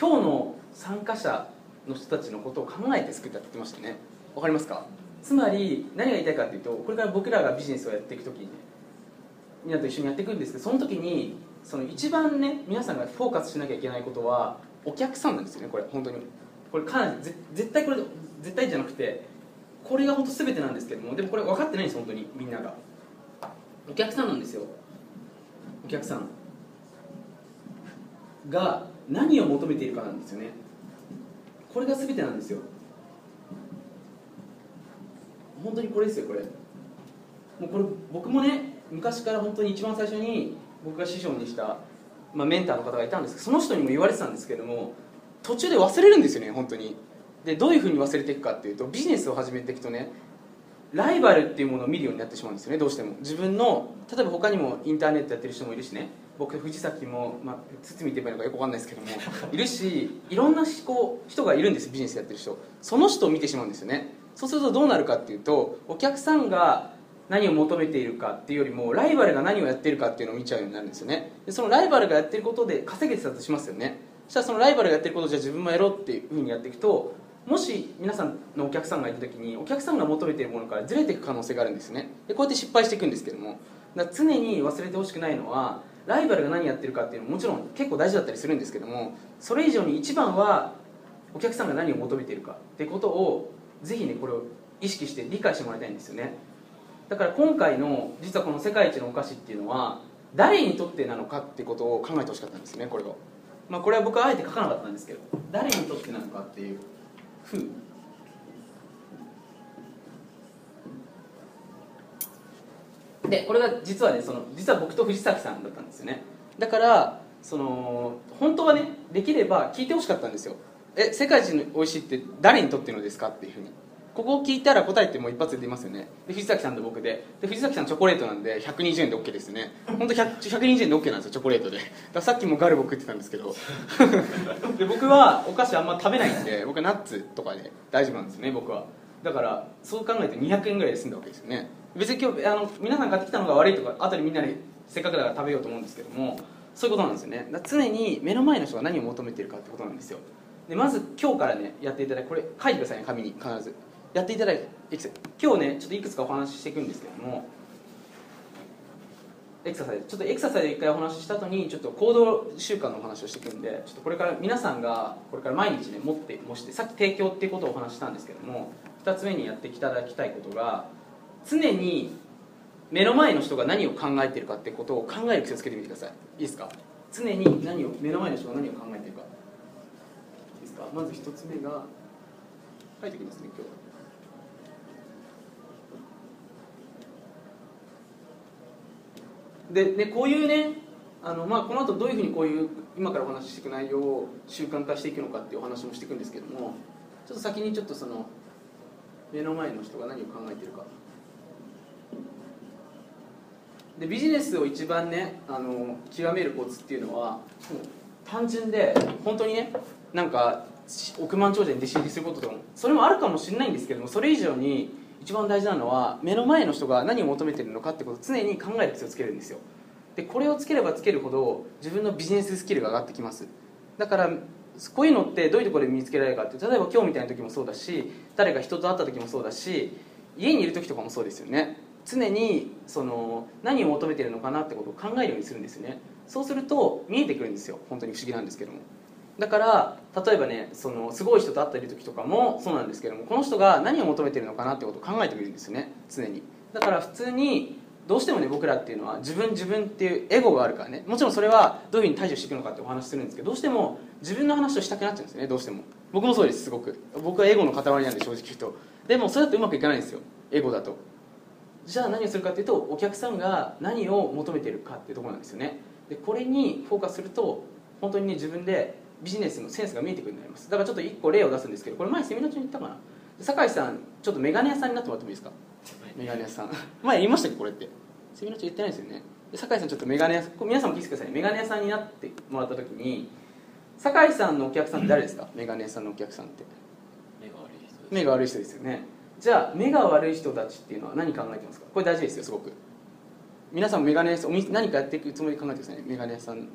今日の参加者の人たちのことを考えて作ったって言ってましたね。わかりますか？つまり何が言いたいかっていうとこれから僕らがビジネスをやっていく時にねみんなと一緒にやっていくんですけどその時にその一番ね皆さんがフォーカスしなきゃいけないことはお客さんなんですよねこれ本当に。これかなり絶対これ絶対じゃなくてこれが本当全てなんですけどもでもこれ分かってないんです本当にみんなが。お客さんなんですよ。お客さん。が何を求めているかなんですよね。これが全てなんですよ。本当にこれですよこれ。もうこれ僕もね昔から本当に一番最初に僕が師匠にした、まあ、メンターの方がいたんですけどその人にも言われてたんですけども途中で忘れるんですよね本当に。でどういうふうに忘れていくかっていうとビジネスを始めていくとねライバルっていうものを見るようになってしまうんですよねどうしても。自分の例えば他にもインターネットやってる人もいるしね僕藤崎も、まあ、堤って言えばいいのかよくわかんないですけども いるしいろんなこう人がいるんですビジネスやってる人。その人を見てしまうんですよね。そうするとどうなるかっていうとお客さんが何を求めているかっていうよりもライバルが何をやってるかっていうのを見ちゃうようになるんですよね。でそのライバルがやってることで稼げてたとしますよね。そしたらそのライバルがやってることじゃあ自分もやろうっていうふうにやっていくともし皆さんのお客さんがいた時にお客さんが求めているものからずれていく可能性があるんですね。でこうやって失敗していくんですけどもだ常に忘れてほしくないのはライバルが何やってるかっていうのももちろん結構大事だったりするんですけどもそれ以上に一番はお客さんが何を求めてるかってことをぜひねこれを意識して理解してもらいたいんですよね。だから今回の実はこの世界一のお菓子っていうのは誰にとってなのかってことを考えてほしかったんですねこれをまあこれは僕はあえて書かなかったんですけど誰にとってなのかっていうふうでこれが実はねその実は僕と藤崎さんだったんですよね。だからその本当はねできれば聞いてほしかったんですよ。え世界一の美味しいって誰にとってのですかっていうふうに。ここを聞いたら答えってもう一発で出ますよね。で藤崎さんと僕で。で藤崎さんチョコレートなんで120円で OK ですね。本当100 120円で OK なんですよチョコレートで。だからさっきもガルボ食ってたんですけど。で僕はお菓子あんま食べないんで僕はナッツとかで大丈夫なんですね僕は。だからそう考えて200円ぐらいで済んだわけですよね別に今日あの皆さん買ってきたのが悪いとか後でみんなでせっかくだから食べようと思うんですけどもそういうことなんですよね。だ常に目の前の人が何を求めてるかってことなんですよ。でまず今日からねやっていただいてこれ書いてくださいね紙に必ず。やっていただいて今日ねちょっといくつかお話ししていくんですけどもエクササイズ。ちょっとエクササイズ一回お話しした後にちょっと行動習慣のお話をしていくんでちょっとこれから皆さんがこれから毎日ね持ってもしてさっき提供っていうことをお話ししたんですけども2つ目にやっていただきたいことが常に目の前の人が何を考えてるかってことを考える癖をつけてみてください。いいですか？常に何を目の前の人が何を考えてるか。いいですか？まず1つ目が書いてきますね今日でね、こういうねあの、まあ、この後どういうふうにこういう今からお話ししていく内容を習慣化していくのかっていうお話もしていくんですけどもちょっと先にちょっとその目の前の人が何を考えてるか。でビジネスを一番ねあの極めるコツっていうのは単純で本当にねなんか億万長者に弟子入りすることとかもそれもあるかもしれないんですけどもそれ以上に一番大事なのは目の前の人が何を求めてるのかってことを常に考える癖をつけるんですよ。でこれをつければつけるほど自分のビジネススキルが上がってきます。だからこういうのってどういうところで身につけられるかって例えば今日みたいな時もそうだし誰か人と会った時もそうだし家にいる時とかもそうですよね。常にその何を求めてるのかなってことを考えるようにするんですよね。そうすると見えてくるんですよ。本当に不思議なんですけども。だから例えばねそのすごい人と会っている時とかもそうなんですけどもこの人が何を求めてるのかなってことを考えてみるんですよね。常に。だから普通にどうしてもね僕らっていうのは自分自分っていうエゴがあるからね。もちろんそれはどういうふうに対処していくのかってお話するんですけどどうしても自分の話をしたくなっちゃうんですねどうしても。僕もそうですすごく。僕はエゴの塊なんで正直言うと。でもそれだとうまくいかないんですよ。エゴだと。じゃあ何をするかっていうとお客さんが何を求めてるかっていうところなんですよね。でこれにフォーカスすると本当にね自分でビジネスのセンスが見えてくるようになります。だからちょっと1個例を出すんですけどこれ前セミナー中に言ったかな？酒井さんちょっとメガネ屋さんになってもらってもいいですかメガネ屋さん。前言いましたっけこれって？セミナー中言ってないですよね。で酒井さんちょっとメガネ屋さん皆さんも聞いてください。メガネ屋さんになってもらった時に酒井さんのお客さんって誰ですか？メガネ屋さんのお客さんって。目が悪い人です。目が悪い人ですよねじゃあ目が悪い人たちっていうのは何考えてますか？これ大事ですよすごく。皆さんもメガネ屋さんお店何かやっていくつもりで考えてくださいね？メガネ屋さん。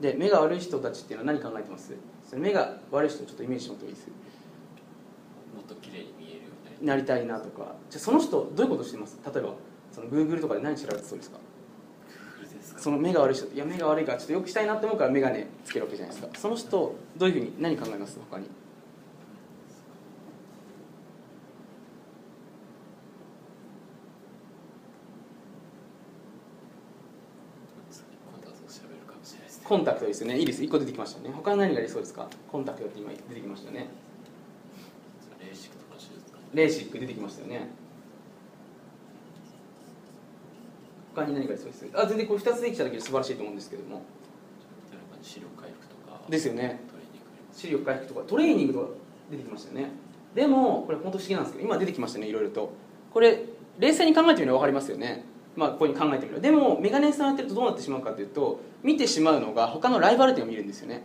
で目が悪い人たちっていうのは何考えてます？それ目が悪い人をちょっとイメージしてもらってもいいです。もっと綺麗に見えるようになりなりたいなとか。じゃあその人どういうことしてます？例えばその Google とかで何調べてそうですか？たいですか？その目が悪い人いや目が悪いからちょっとよくしたいなって思うから眼鏡つけるわけじゃないですか。その人どういうふうに何考えます？他にコンタクト調べるかもしれないですねコンタクトですよね。いいです1個出てきましたね。他に何がありそうですか？コンタクトって今出てきましたよね。レーシックとかレーシック出てきましたよね。他に何がありそうです？あ全然これ2つできただけで素晴らしいと思うんですけども。視力回復とか。ですよね。視力回復とかトレーニングとか出てきましたよね。でもこれ本当不思議なんですけど今出てきましたねいろいろと。これ冷静に考えてみれば分かりますよねまあここに考えてみればでもメガネさんやってるとどうなってしまうかというと見てしまうのが他のライバル店を見るんですよね。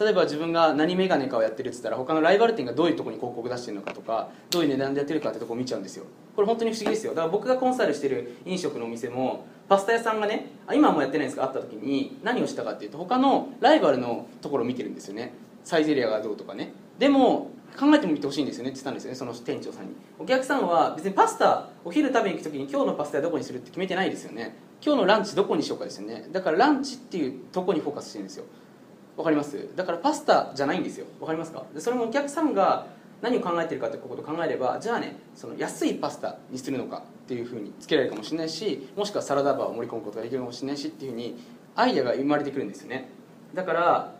例えば自分が何メガネかをやってるって言ったら他のライバル店がどういうところに広告出してるのかとかどういう値段でやってるかってとこを見ちゃうんですよ。これ本当に不思議ですよ。だから僕がコンサルしてる飲食のお店もパスタ屋さんがね今はもうやってないんですがあった時に何をしたかっていうと他のライバルのところを見てるんですよね。サイゼリアがどうとかね。でも考えてみてほしいんですよねって言ったんですよねその店長さんに。お客さんは別にパスタお昼食べに行く時に今日のパスタはどこにするって決めてないですよね。今日のランチどこにしようかですよね。だからランチっていうとこにフォーカスしてるんですよ。わかります？だからパスタじゃないんですよ。わかりますか？でそれもお客さんが何を考えてるかってことを考えればじゃあねその安いパスタにするのかっていうふうにつけられるかもしれないしもしくはサラダバーを盛り込むことができるかもしれないしっていうふうにアイデアが生まれてくるんですよね。だから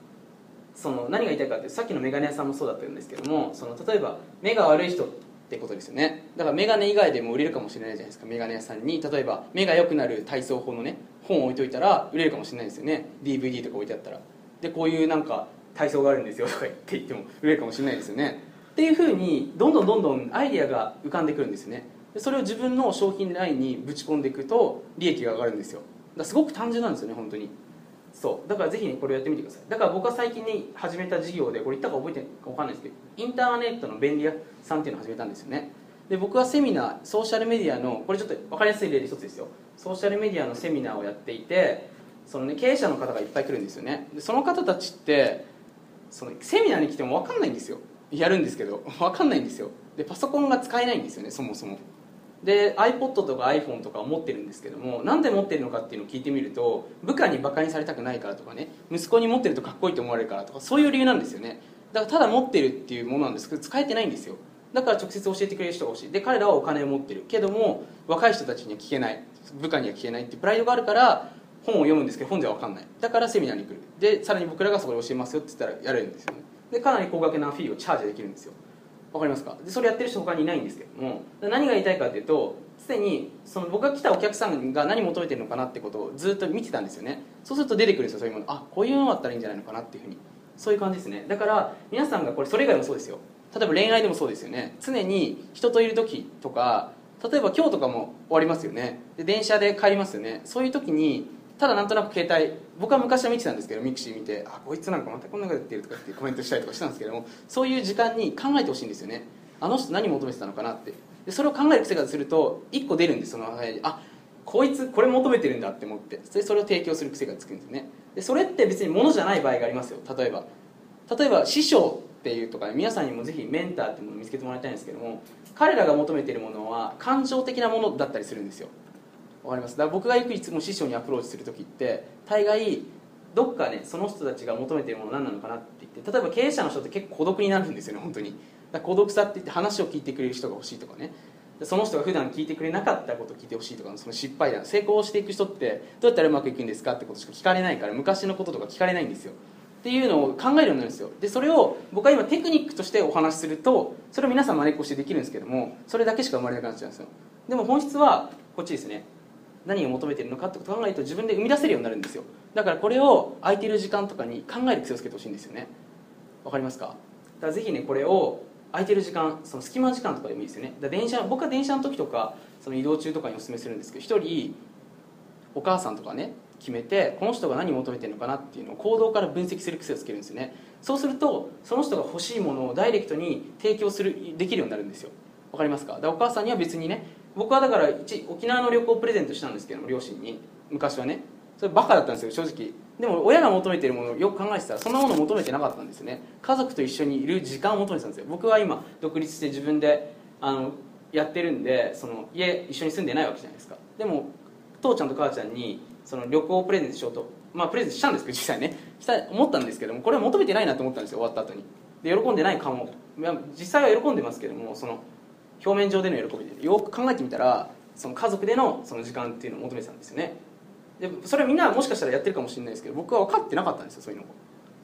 その何が言いたいかってさっきのメガネ屋さんもそうだったんですけどもその例えば目が悪い人ってことですよね。だからメガネ以外でも売れるかもしれないじゃないですかメガネ屋さんに。例えば目が良くなる体操法のね本を置いといたら売れるかもしれないですよね。DVD とか置いてあったら。でこういうなんか体操があるんですよとか言って言っても売れるかもしれないですよね。っていうふうにどんどんどんどんアイデアが浮かんでくるんですよね。それを自分の商品ラインにぶち込んでいくと利益が上がるんですよ。だすごく単純なんですよね本当に。そう。だからぜひねこれをやってみてください。だから僕は最近に始めた事業でこれ言ったか覚えてるか分かんないですけどインターネットの便利屋さんっていうのを始めたんですよね。で僕はセミナーソーシャルメディアのこれちょっと分かりやすい例で一つですよ。ソーシャルメディアのセミナーをやっていてその、ね、経営者の方がいっぱい来るんですよね。でその方たちってそのセミナーに来ても分かんないんですよ。やるんですけど 分かんないんですよ。でパソコンが使えないんですよねそもそも。で iPod とか iPhone とかを持ってるんですけどもなんで持ってるのかっていうのを聞いてみると部下にバカにされたくないからとかね息子に持ってるとかっこいいと思われるからとかそういう理由なんですよね。だからただ持ってるっていうものなんですけど使えてないんですよ。だから直接教えてくれる人が欲しい。で彼らはお金を持ってるけども若い人たちには聞けない。部下には聞けないっていうプライドがあるから本を読むんですけど本じゃ分かんない。だからセミナーに来る。でさらに僕らがそこで教えますよって言ったらやれるんですよね。でかなり高額なフィーをチャージできるんですよ。わかりますか？でそれやってる人他にいないんですけども何が言いたいかというとすでにその僕が来たお客さんが何求めてるのかなってことをずっと見てたんですよね。そうすると出てくるんですよそういうもの。あこういうのだったらいいんじゃないのかなっていうふうに。そういう感じですね。だから皆さんがこれそれ以外もそうですよ。例えば恋愛でもそうですよね。常に人といる時とか例えば今日とかも終わりますよね。で電車で帰りますよね。そういう時にただなんとなく携帯僕は昔は見てたんですけど mixi 見てあこいつなんかまたこんなことやってるとかってコメントしたりとかしたんですけどもそういう時間に考えてほしいんですよね。あの人何求めてたのかなって。でそれを考える癖がすると1個出るんですそのあこいつこれ求めてるんだって思って。それそれを提供する癖がつくんですよね。でそれって別に物じゃない場合がありますよ。例えば。例えば師匠っていうとか皆さんにもぜひメンターっていうものを見つけてもらいたいんですけども彼らが求めているものは感情的なものだったりするんですよ。わかります？だから僕がよくいつも師匠にアプローチする時って大概どっかねその人たちが求めてるもの何なのかなって言って例えば経営者の人って結構孤独になるんですよね本当に。孤独さって言って話を聞いてくれる人が欲しいとかね。その人が普段聞いてくれなかったことを聞いてほしいとかその失敗談成功していく人ってどうやったらうまくいくんですかってことしか聞かれないから昔のこととか聞かれないんですよ。っていうのを考えるようになるんですよ。でそれを僕は今テクニックとしてお話しするとそれを皆さん真似っこしてできるんですけどもそれだけしか生まれなくなっちゃうんですよ。でも本質はこっちですね。何を求めてるのかってことを考えると自分で生み出せるようになるんですよ。だからこれを空いてる時間とかに考える癖をつけてほしいんですよね。わかりますか？だからぜひねこれを空いてる時間その隙間時間とかでもいいですよね。だ電車僕は電車の時とかその移動中とかにお勧めするんですけど一人お母さんとかね決めてこの人が何を求めてるのかなっていうのを行動から分析する癖をつけるんですよね。そうするとその人が欲しいものをダイレクトに提供するできるようになるんですよ。わかりますか？だお母さんには別にね僕はだから一沖縄の旅行をプレゼントしたんですけども両親に。昔はね。それバカだったんですよ正直。でも親が求めてるものをよく考えてたらそんなものを求めてなかったんですよね。家族と一緒にいる時間を求めてたんですよ。僕は今独立して自分であのやってるんでその家一緒に住んでないわけじゃないですか。でも父ちゃんと母ちゃんにその旅行をプレゼントしようとまあプレゼントしたんですけど実際ね。した思ったんですけどもこれは求めてないなと思ったんですよ終わった後に。で喜んでないかも。いや実際は喜んでますけどもその表面上での喜びで。よく考えてみたらその家族でのその時間っていうのを求めてたんですよね。でそれはみんなもしかしたらやってるかもしれないですけど僕は分かってなかったんですよそういうの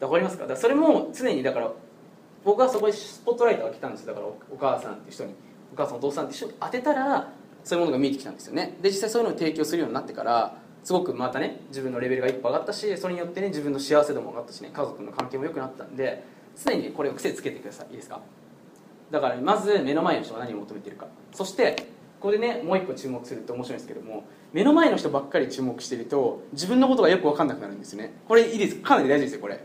わかりますか？だからそれも常にだから僕はそこにスポットライトが来たんですよ。だからお母さんっていう人に。お母さんお父さんって人に。当てたらそういうものが見えてきたんですよね。で実際そういうのを提供するようになってからすごくまたね自分のレベルが一歩上がったしそれによってね自分の幸せ度も上がったしね家族の関係も良くなったんで常にこれを癖つけてください。いいですか？だからまず目の前の人が何を求めてるか。そしてここでねもう一個注目すると面白いんですけども目の前の人ばっかり注目してると自分のことがよく分かんなくなるんですよね。これいいです。かなり大事ですよこれ。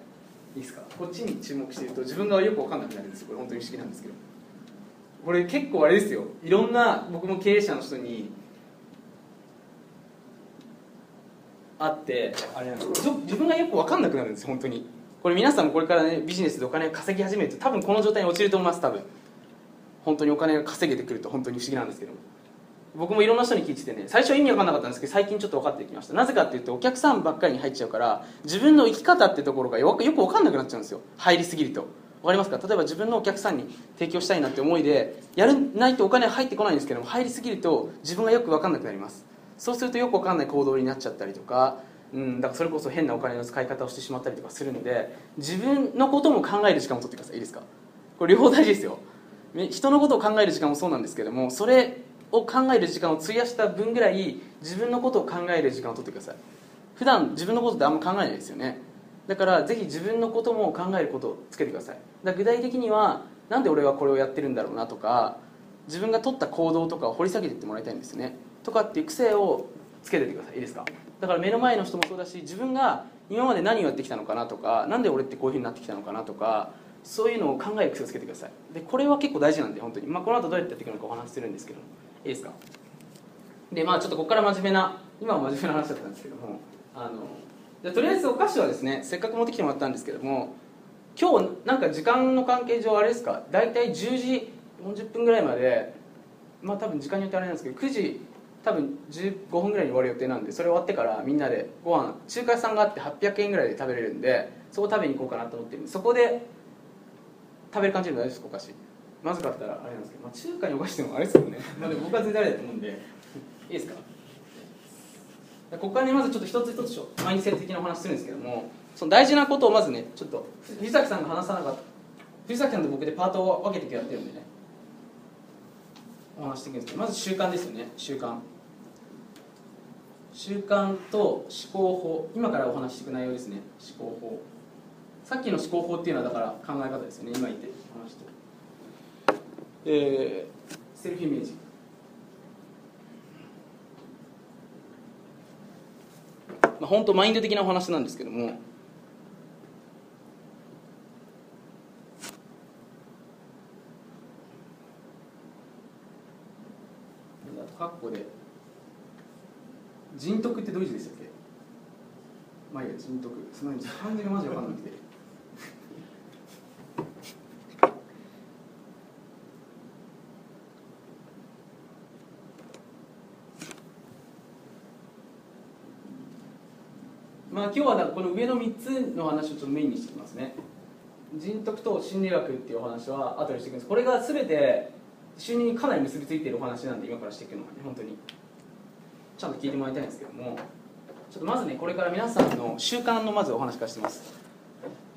いいですか？こっちに注目してると自分がよく分かんなくなるんですよ。これ本当に不思議なんですけど。これ結構あれですよ。いろんな僕も経営者の人に会ってあれなんです。自分がよく分かんなくなるんですよ本当に。これ皆さんもこれからねビジネスでお金を稼ぎ始めると多分この状態に陥ると思います多分。本当にお金が稼げてくると本当に不思議なんですけど。僕もいろんな人に聞いててね最初意味わかんなかったんですけど最近ちょっと分かってきました。なぜかっていうとお客さんばっかりに入っちゃうから自分の生き方ってところがよくよく分かんなくなっちゃうんですよ。入りすぎると。分かりますか？例えば自分のお客さんに提供したいなって思いでやらないとお金入ってこないんですけども入りすぎると自分がよく分かんなくなります。そうするとよく分かんない行動になっちゃったりとかうん、だからそれこそ変なお金の使い方をしてしまったりとかするので自分のことも考える時間を取ってください。いいですか？これ両方大事ですよ。人のことを考える時間もそうなんですけどもそれを考える時間を費やした分ぐらい自分のことを考える時間を取ってください。普段自分のことってあんま考えないですよね。だからぜひ自分のことも考えることをつけてください。だ具体的にはなんで俺はこれをやってるんだろうなとか自分が取った行動とかを掘り下げていってもらいたいんですね。とかっていう癖をつけててください。いいですか？だから目の前の人もそうだし自分が今まで何をやってきたのかなとかなんで俺ってこういうふうになってきたのかなとかそういうのを考える癖をつけてください。でこれは結構大事なんで本当に、まあ、この後どうやってやっていくのかお話しするんですけど。いいですか？でまあちょっとここから真面目な今は真面目な話だったんですけどもあのじゃとりあえずお菓子はですねせっかく持ってきてもらったんですけども今日なんか時間の関係上あれですか？大体10時40分ぐらいまでまあ多分時間によってあれなんですけど9時多分15分ぐらいに終わる予定なんでそれ終わってからみんなでご飯中華屋さんがあって800円ぐらいで食べれるんでそこ食べに行こうかなと思ってるんでそこで食べる感じでも大丈夫ですかお菓子。まずかったらあれなんですけど、まあ、中華にお菓子でもあれですよね。まあでも僕は全然あれだと思うんでいいですか？ここからねまずちょっと一つ一つマインドセット的なお話するんですけどもその大事なことをまずねちょっと藤崎さんが話さなかった藤崎さんと僕でパートを分けてやってるんでねお話していくんですけどまず習慣ですよね習慣。習慣と思考法。今からお話していく内容ですね思考法さっきの思考法っていうのはだから考え方ですよね。今言って話してえー、セルフイメージ。まあ本当マインド的なお話なんですけども。カッコで人徳ってどういう字でしたっけ？まあいいや人徳。その漢字がマジ分かんなくてまあ今日はこの上の3つの話をちょっとメインにしていきますね。人徳と心理学っていうお話は後にしていくんです。これが全て収入にかなり結びついているお話なんで今からしていくのがね本当に。ちゃんと聞いてもらいたいんですけども。ちょっとまずねこれから皆さんの習慣のまずお話からしてます。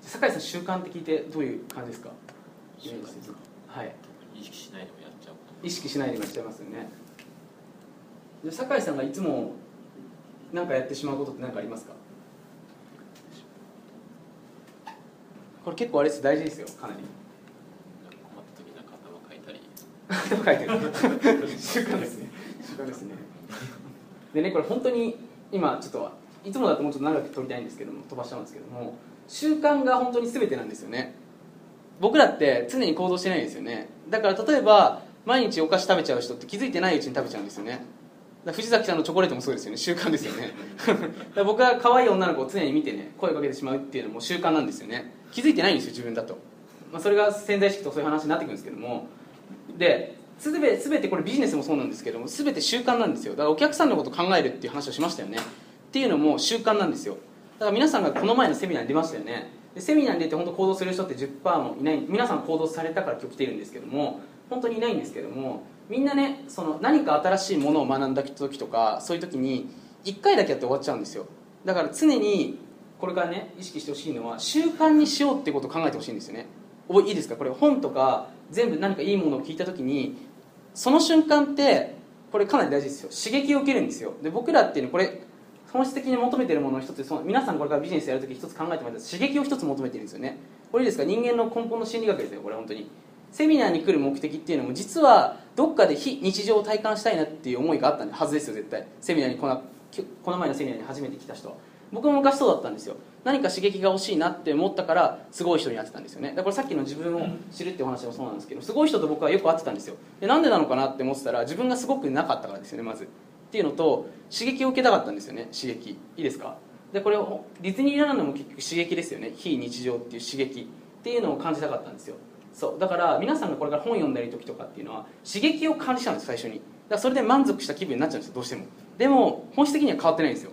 酒井さん習慣って聞いてどういう感じですか？習慣ですか？はい。意識しないでもやっちゃう意識しないでもやっちゃいますよね。で酒井さんがいつも何かやってしまうことって何かありますか？これ結構あれです大事ですよかなり。困った時なんか頭書いたり。頭書いてる習慣ですね。習慣ですね。でねこれ本当に今ちょっといつもだともうちょっと長く撮りたいんですけども飛ばしちゃうんですけども習慣が本当に全てなんですよね。僕らって常に行動してないんですよね。だから例えば毎日お菓子食べちゃう人って気づいてないうちに食べちゃうんですよね。ら藤崎さんのチョコレートもそうですよね。習慣ですよね。僕は可愛い女の子を常に見てね声をかけてしまうっていうのも習慣なんですよね気づいてないんですよ自分だと、まあ、それが潜在意識とそういう話になってくるんですけども。で全て全てこれビジネスもそうなんですけども全て習慣なんですよ。だからお客さんのこと考えるっていう話をしましたよね。っていうのも習慣なんですよ。だから皆さんがこの前のセミナーに出ましたよね。でセミナーに出て本当行動する人って10%もいない。皆さん行動されたから今日来てるんですけども本当にいないんですけどもみんなねその何か新しいものを学んだ時とかそういう時に1回だけやって終わっちゃうんですよ。だから常にこれからね意識してほしいのは習慣にしようってことを考えてほしいんですよね。覚えいいですか？これ本とか全部何かいいものを聞いた時にその瞬間ってこれかなり大事ですよ。刺激を受けるんですよ。で僕らっていうのはこれ本質的に求めてるものの一つその皆さんこれからビジネスやるとき一つ考えてもらった刺激を一つ求めてるんですよね。これいいですか？人間の根本の心理学ですよこれ本当に。セミナーに来る目的っていうのも実はどっかで非日常を体感したいなっていう思いがあったはずですよ絶対。セミナーにこのこの前のセミナーに初めて来た人は。僕も昔そうだったんですよ。何か刺激が欲しいなって思ったからすごい人に会ってたんですよね。だからさっきの自分を知るってお話もそうなんですけどすごい人と僕はよく会ってたんですよ。でなんでなのかなって思ってたら自分がすごくなかったからですよねまず。っていうのと刺激を受けたかったんですよね刺激。いいですか？でこれをディズニーランドも結局刺激ですよね。非日常っていう刺激。っていうのを感じたかったんですよ。そう。だから皆さんがこれから本読んだり時とかっていうのは刺激を感じちゃうんです最初に。だからそれで満足した気分になっちゃうんですよどうしても。でも本質的には変わってないんですよ。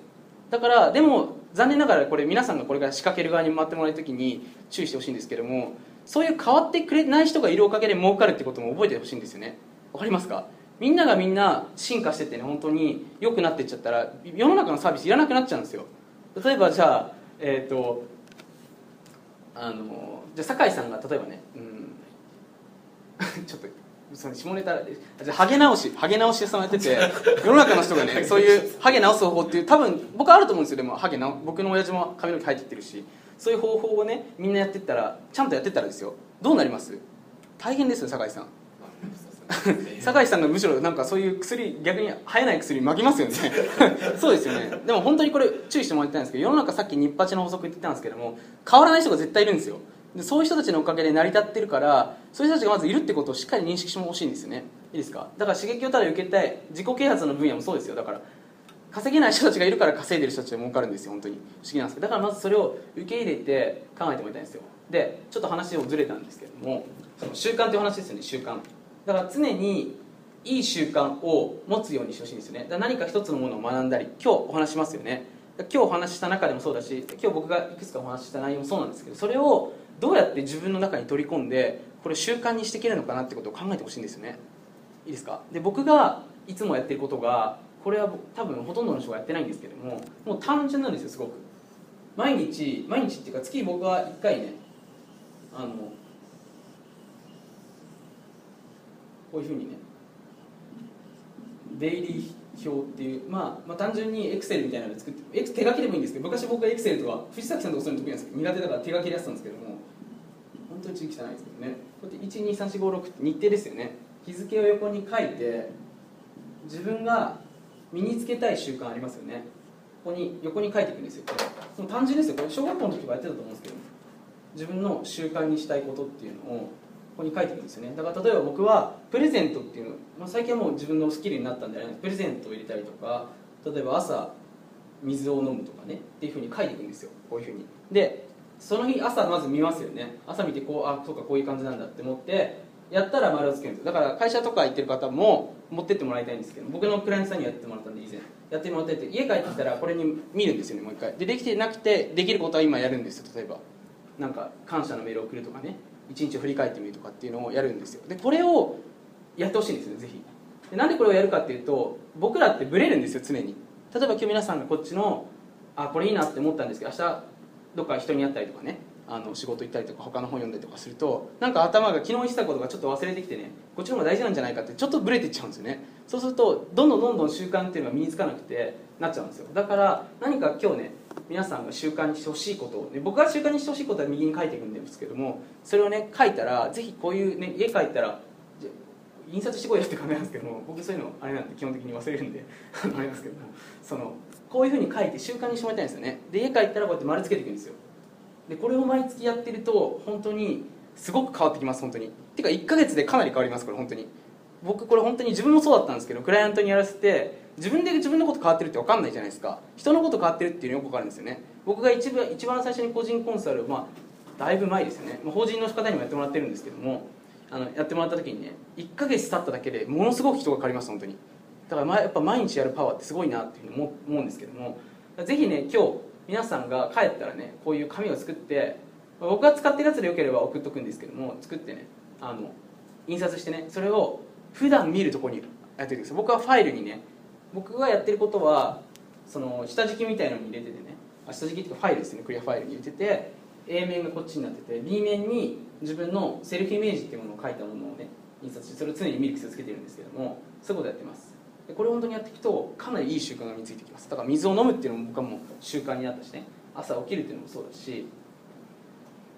だからでも残念ながらこれ皆さんがこれから仕掛ける側に回ってもらう時に注意してほしいんですけどもそういう変わってくれない人がいるおかげで儲かるってことも覚えてほしいんですよね。わかりますか？みんながみんな進化しててね本当に良くなっていっちゃったら世の中のサービスいらなくなっちゃうんですよ。例えばじゃあえっ、ー、とあのじゃあ酒井さんが例えばね、うん、ちょっとその下ネタじゃハゲ直しハゲ直し屋さんやってて世の中の人がねそういうハゲ直す。方法っていう多分僕あると思うんです。よでもハゲ直僕の親父も髪の毛生えてってるしそういう方法をねみんなやってったらちゃんとやってったらです。よどうなります。大変です。よ酒井さん酒井さんがむしろなんかそういう薬逆に生えない薬巻きます。よねそうです。よねでも本当にこれ注意してもらいたいんです。けど世の中さっき日八の法則言ってたんです。けども変わらない人が絶対いるんです。よでそういう人たちのおかげで成り立ってるからそういう人たちがまずいるってことをしっかり認識してほしいんですよね。いいですか？だから刺激をただ受けたい自己啓発の分野もそうですよ。だから稼げない人たちがいるから稼いでる人たちが儲かるんですよ本当に。不思議なんですけど。だからまずそれを受け入れて考えてもらいたいんですよ。でちょっと話をずれたんですけどもその習慣という話ですよね習慣。だから常にいい習慣を持つようにしてほしいんですよね。だから何か一つのものを学んだり今日お話しますよね。今日お話しした中でもそうだし今日僕がいくつかお話しした内容もそうなんですけどそれをどうやって自分の中に取り込んでこれ習慣にしていけるのかなってことを考えてほしいんですよね。いいですか？で僕がいつもやってることがこれは多分ほとんどの人がやってないんですけどももう単純なんですよすごく。毎日毎日っていうか月僕は1回ねあのこういうふうにねデイリー表っていう、まあ、まあ単純にエクセルみたいなので作って手書きでもいいんですけど昔僕はエクセルとか藤崎さんとかそういうの得意なんですけど苦手だから手書きでやってたんですけども当に字汚いですけどね。こうやって12345って日程ですよね。日付を横に書いて自分が身につけたい習慣ありますよね。ここに横に書いていくんですよ。その単純ですよ。これ小学校の時とかやってたと思うんですけど。自分の習慣にしたいことっていうのをここに書いてるんですよね。だから例えば僕はプレゼントっていうの、まあ、最近はもう自分のスキルになったんでプレゼントを入れたりとか例えば朝水を飲むとかね。っていうふうに書いていくんですよ。こういうふうに。でその日朝まず見ますよね。朝見てこうあそうかこういう感じなんだって思ってやったら丸をつけるんですだから会社とか行ってる方も持ってってもらいたいんですけど僕のクライアントさんにやってもらったんで以前。やってもらってて家帰ってきたらこれに見るんですよねもう一回。でできてなくてできることは今やるんですよ例えば。なんか感謝のメールを送るとかね。一日を振り返ってみるとかっていうのをやるんですよ。でこれをやってほしいんですよぜひ。でなんでこれをやるかっていうと僕らってブレるんですよ常に。例えば今日皆さんがこっちのあこれいいなって思ったんですけど明日どっか人に会ったりとかねあの仕事行ったりとか他の本読んだりとかするとなんか頭が昨日言ってたことがちょっと忘れてきてねこっちの方が大事なんじゃないかってちょっとブレていっちゃうんですよね。そうするとどんどんどんどん習慣っていうのが身につかなくてなっちゃうんですよ。だから何か今日ね皆さんが習慣にしてほしいことを、ね、僕が習慣にしてほしいことは右に書いていくんですけどもそれをね書いたらぜひこういうね家帰ったら印刷してこいよって感じなんですけども僕そういうのあれなんで基本的に忘れるんで あれなんですけどもそのこういうふうに書いて習慣にしてもらいたいんですよね。で家帰ったらこうやって丸つけていくんですよ。でこれを毎月やってると本当にすごく変わってきます本当に。てか1か月でかなり変わりますこれ本当に。僕これ本当に自分もそうだったんですけどクライアントにやらせて自分で自分のこと変わってるって分かんないじゃないですか。人のこと変わってるっていうのよく分かるんですよね。僕が一番一番最初に個人コンサルまあだいぶ前ですよね、まあ、法人の仕方にもやってもらってるんですけどもあのやってもらった時にね1ヶ月経っただけでものすごく人が変わります本当に。だからまやっぱ毎日やるパワーってすごいなっていうふうに思うんですけどもぜひね今日皆さんが帰ったらねこういう紙を作って僕が使ってるやつでよければ送っとくんですけども作ってねあの印刷してねそれを普段見るとこにやっててください僕はファイルにね僕がやってることはその下敷きみたいのに入れててね下敷きっていうかファイルですねクリアファイルに入れてて A 面がこっちになってて B 面に自分のセルフイメージっていうものを書いたものをね印刷してそれを常にミルクスをつけてるんですけどもそういうことやってます。これを本当にやっていくとかなりいい習慣が身についてきます。だから水を飲むっていうのも僕はもう習慣になったしね。朝起きるっていうのもそうだし。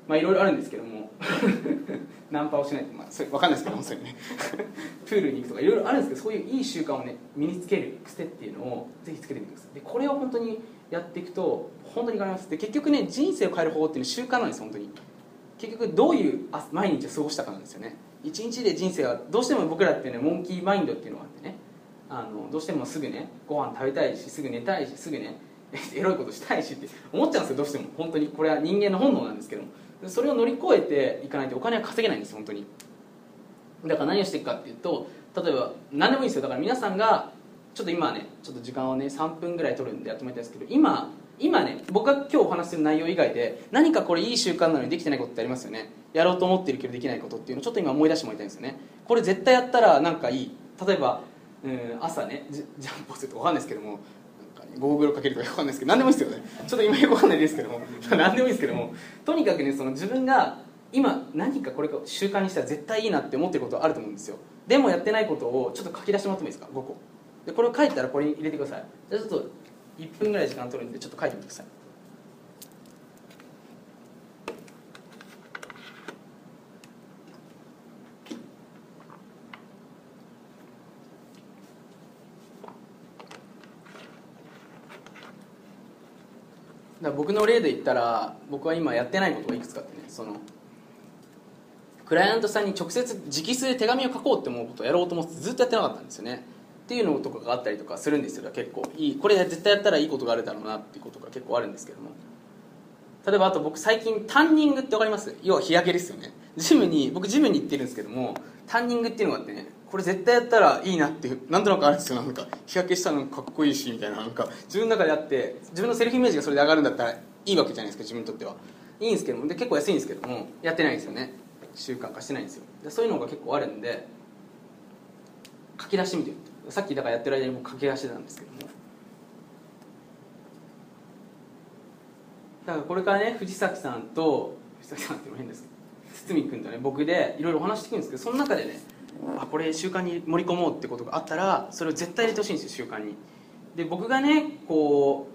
まあいろいろあるんですけども。ナンパをしないと、まあ、それ分かんないですけどもそれね。プールに行くとかいろいろあるんですけどそういういい習慣をね身につける癖っていうのをぜひつけてみてください。でこれを本当にやっていくと本当に変わります。で結局ね人生を変える方法っていうのは習慣なんです本当に。結局どういう毎日を過ごしたかなんですよね。一日で人生はどうしても僕らっていうのはモンキーマインドっていうのがあってね。あのどうしてもすぐねご飯食べたいしすぐ寝たいしすぐね エロいことしたいしって思っちゃうんですよどうしても。本当に。これは人間の本能なんですけども。それを乗り越えていかないとお金は稼げないんです本当に。だから何をしていくかっていうと例えば何でもいいですよ。だから皆さんがちょっと今ねちょっと時間をね3分ぐらい取るんでやってもらいたいですけど今今ね僕が今日お話しする内容以外で何かこれいい習慣なのにできてないことってありますよね。やろうと思ってるけどできないことっていうのをちょっと今思い出してもらいたいんですよね。これ絶対やったらなんかいい。例えばうん朝ねジジャンプをすると分かんないですけどもなんかゴーグルかけるとか分かんないですけど何でもいいですよね。ちょっと今よく分かんないですけども 何でもいいですけどもとにかくねその自分が今何かこれ習慣にしたら絶対いいなって思ってることあると思うんですよ。でもやってないことをちょっと書き出してもらってもいいですか？5個。でこれを書いたらこれに入れてください。じゃあちょっと1分ぐらい時間取るんでちょっと書いてみてください。だ僕の例で言ったら僕は今やってないことがいくつかあってねそのクライアントさんに直接直筆で手紙を書こうって思うことをやろうと思ってずっとやってなかったんですよね。っていうのとかがあったりとかするんですよ結構。いいこれ絶対やったらいいことがあるだろうなっていうことが結構あるんですけども。例えばあと僕最近タンニングって分かります？要は日焼けですよね。ジムに僕ジムに行ってるんですけどもタンニングっていうのがあってねこれ絶対やったらいいなってなんとなくあるんですよ。なんか日焼けしたのかっこいいしみたいな。なんか自分の中であって自分のセルフイメージがそれで上がるんだったらいいわけじゃないですか自分にとっては。いいんですけどもで結構安いんですけどもやってないんですよね。習慣化してないんですよ。でそういうのが結構あるんで書き出してみてさっきだからやってる間に僕書き出してたんですけども。だからこれからね藤崎さんと藤崎さんっていうのも変ですけど。堤君とね僕でいろいろお話していくんですけどその中でねあこれ習慣に盛り込もうってことがあったらそれを絶対入れてほしいんですよ習慣に。で僕がねこ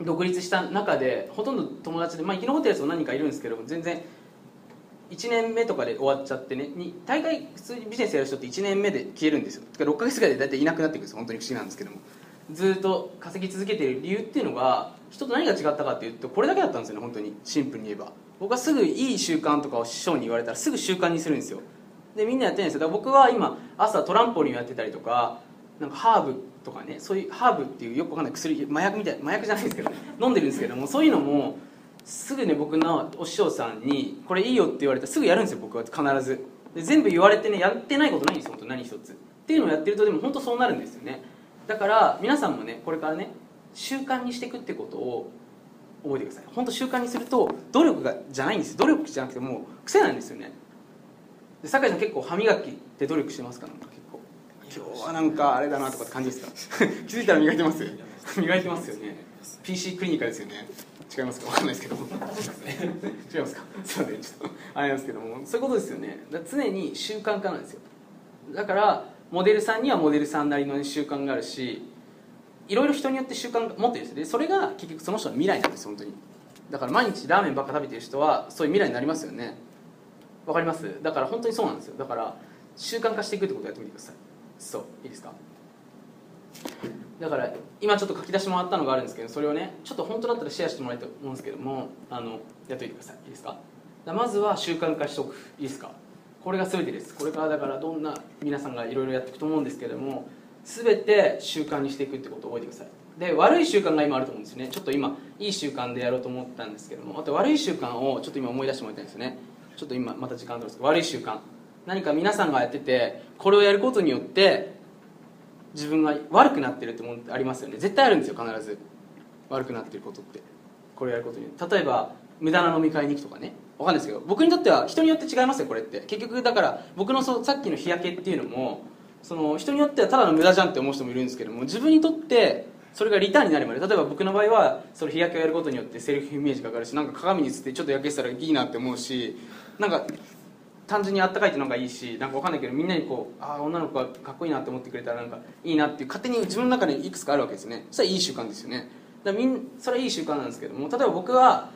う独立した中でほとんど友達でまあ生き残ってるやつも何かいるんですけど全然1年目とかで終わっちゃってねに大概普通にビジネスやる人って1年目で消えるんですよ。だから6ヶ月ぐらいで大体いなくなっていくんですよ本当に不思議なんですけども。ずっと稼ぎ続けている理由っていうのが人と何が違ったかっていうとこれだけだったんですよね本当に。シンプルに言えば。僕はすぐいい習慣とかを師匠に言われたらすぐ習慣にするんですよ。でみんなやってるんですよ。だから僕は今朝トランポリンをやってたりとかなんかハーブとかねそういうハーブっていうよくわかんない薬麻薬みたい麻薬じゃないですけど、ね、飲んでるんですけどもそういうのもすぐね僕のお師匠さんに「これいいよ」って言われたらすぐやるんですよ僕は必ず。で全部言われてねやってないことないんですよ本当何一つ。っていうのをやってるとでも本当そうなるんですよね。だから皆さんもねこれからね習慣にしていくってことを覚えてください。本当習慣にすると努力がじゃないんです努力じゃなくてもう癖なんですよね。で酒井さん結構歯磨きって努力してますか？なんか結構。今日はなんかあれだなとかって感じですか？気づいたら磨いてます磨いてますよね。PC クリニカですよね。違いますか？わかんないですけど。違いますか？すいません。ちょっとあれなんですけども。そういうことですよね。だから常に習慣化なんですよ。だからモデルさんにはモデルさんなりの習慣があるしいろいろ人によって習慣が持ってるんですそれが結局その人の未来なんです本当に。だから毎日ラーメンばっか食べてる人はそういう未来になりますよね。わかります？だから本当にそうなんですよ。だから習慣化していくってことをやってみてください。そう。いいですか？だから今ちょっと書き出してもらったのがあるんですけどそれをねちょっと本当だったらシェアしてもらいたいと思うんですけどもあのやっといてください。いいですか？まずは習慣化しておく。いいですか？これが全てです。これからだからどんな皆さんがいろいろやっていくと思うんですけども全て習慣にしていくってことを覚えてください。で悪い習慣が今あると思うんですね。ちょっと今いい習慣でやろうと思ったんですけどもあと悪い習慣をちょっと今思い出してもらいたいんですね。ちょっと今また時間取るんですけど悪い習慣。何か皆さんがやっててこれをやることによって自分が悪くなってるってものってありますよね。絶対あるんですよ必ず。悪くなってることって。これをやることによって。例えば無駄な飲み会に行くとかね。かんないですけど僕にとっては人によって違いますよこれって。結局だから僕のそさっきの日焼けっていうのもその人によってはただの無駄じゃんって思う人もいるんですけども自分にとってそれがリターンになるまで例えば僕の場合はその日焼けをやることによってセルフイメージが上がるしなんか鏡に映ってちょっと焼けてたらいいなって思うしなんか単純にあったかいってのがいいしなんかわかんないけどみんなにこうああ女の子がかっこいいなって思ってくれたらなんかいいなっていう勝手に自分の中にいくつかあるわけですね。それはいい習慣ですよね。だみんそれはいい習慣なんですけども例えば僕は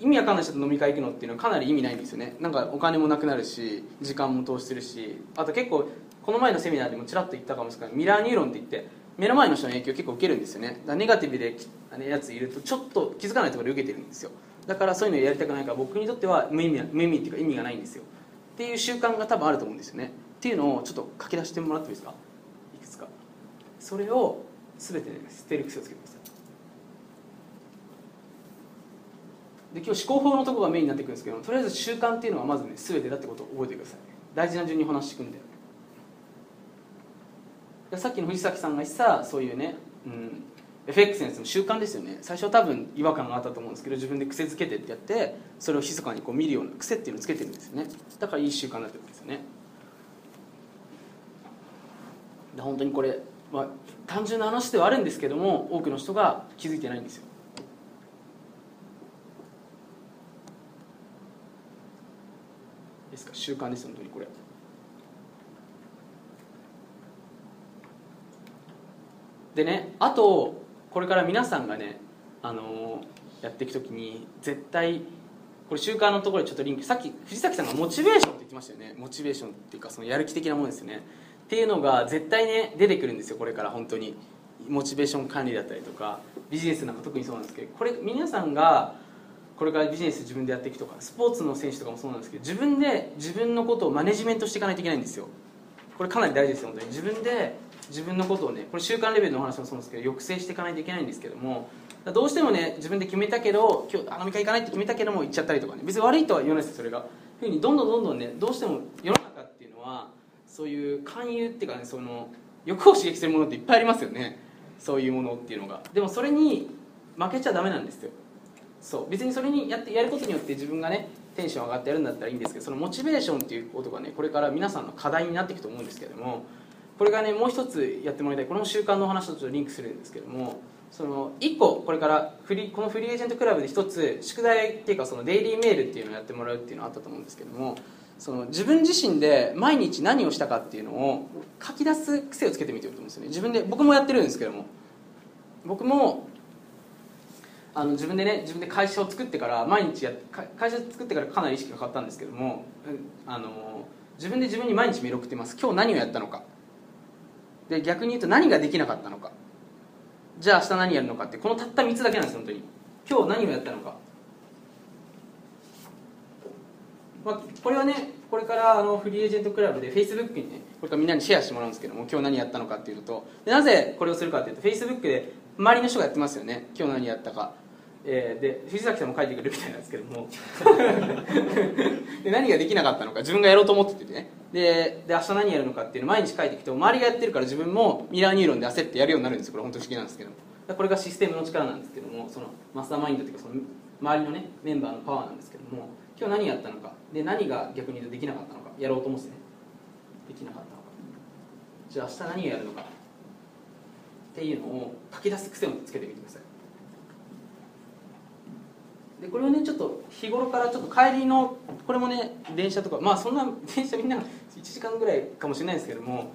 意味わかんない人と飲み会行くのっていうのはかなり意味ないんですよね。なんかお金もなくなるし時間も投資するし。あと結構この前のセミナーでもちらっと言ったかもしれないミラーニューロンって言って目の前の人の影響を結構受けるんですよね。だからネガティブでやついるとちょっと気づかないところで受けてるんですよ。だからそういうのやりたくないから僕にとっては無意味無意味っていうか意味がないんですよ。っていう習慣が多分あると思うんですよね。っていうのをちょっと書き出してもらってもいいですか？いくつか。それを全て、ね、捨てる癖をつけてくださいで今日思考法のところがメインになってくるんですけどとりあえず習慣っていうのはまずね全てだってことを覚えてください。大事な順に話していくんだよ。さっきの藤崎さんが言ってたそういうね、うん、FX のやつも習慣ですよね。最初は多分違和感があったと思うんですけど自分で癖づけてってやってそれを密かにこう見るような癖っていうのをつけてるんですよね。だからいい習慣になってるんですよね。で本当にこれ、まあ、単純な話ではあるんですけども多くの人が気づいてないんですよ。ですか？習慣です本当にこれ。でねあとこれから皆さんがね、あのーやっていく時に絶対これ習慣のところでちょっとリンクさっき藤崎さんがモチベーションって言ってましたよね。モチベーションっていうかそのやる気的なものですよね。っていうのが絶対ね出てくるんですよこれから本当に。モチベーション管理だったりとかビジネスなんか特にそうなんですけどこれ皆さんがこれからビジネス自分でやっていくとかスポーツの選手とかもそうなんですけど自分で自分のことをマネジメントしていかないといけないんですよ。これかなり大事ですよ本当に。自分で自分のことをねこれ習慣レベルの話もそうなんですけど抑制していかないといけないんですけどもどうしてもね自分で決めたけど今日あ飲み会行かないって決めたけども行っちゃったりとかね。別に悪いとは言わないですよそれが。ふうにどんどんどんどんねどうしても世の中っていうのはそういう勧誘っていうかねその欲を刺激するものっていっぱいありますよね。そういうものっていうのが。でもそれに負けちゃダメなんですよ。そう。別にそれにやってやることによって自分がねテンション上がってやるんだったらいいんですけどそのモチベーションっていうことがねこれから皆さんの課題になっていくと思うんですけどもこれがねもう一つやってもらいたいこれも習慣の話とちょっとリンクするんですけどもその1個これからフリこのフリーエージェントクラブで一つ宿題っていうかそのデイリーメールっていうのをやってもらうっていうのがあったと思うんですけどもその自分自身で毎日何をしたかっていうのを書き出す癖をつけてみてると思うんですよね。自分で僕もやってるんですけども僕もあの自分でね自分で会社を作ってから毎日や会社作ってからかなり意識が変わったんですけどもあの自分で自分に毎日メール送ってます。今日何をやったのか。で逆に言うと何ができなかったのか。じゃあ明日何やるのかってこのたった3つだけなんです本当に。今日何をやったのか、まあ、これはねこれからあのフリーエージェントクラブで Facebook にねこれからみんなにシェアしてもらうんですけども今日何やったのかっていうのとなぜこれをするかっていうと Facebook で周りの人がやってますよね。今日何やったか。えーで藤崎さんも書いてくれるみたいなんですけども。で何ができなかったのか自分がやろうと思っててね。でで明日何やるのかっていうの毎日書いてきて周りがやってるから自分もミラーニューロンで焦ってやるようになるんですこれ本当に不思議なんですけどこれがシステムの力なんですけどもそのマスターマインドっていうかその周りのねメンバーのパワーなんですけども今日何やったのか。で何が逆に言うとできなかったのか。やろうと思ってね。できなかったのか。じゃあ明日何をやるのか。っていうのを書き出す癖をつけてみてください。でこれをねちょっと日頃からちょっと帰りのこれもね電車とかまあそんな電車みんな1時間ぐらいかもしれないですけども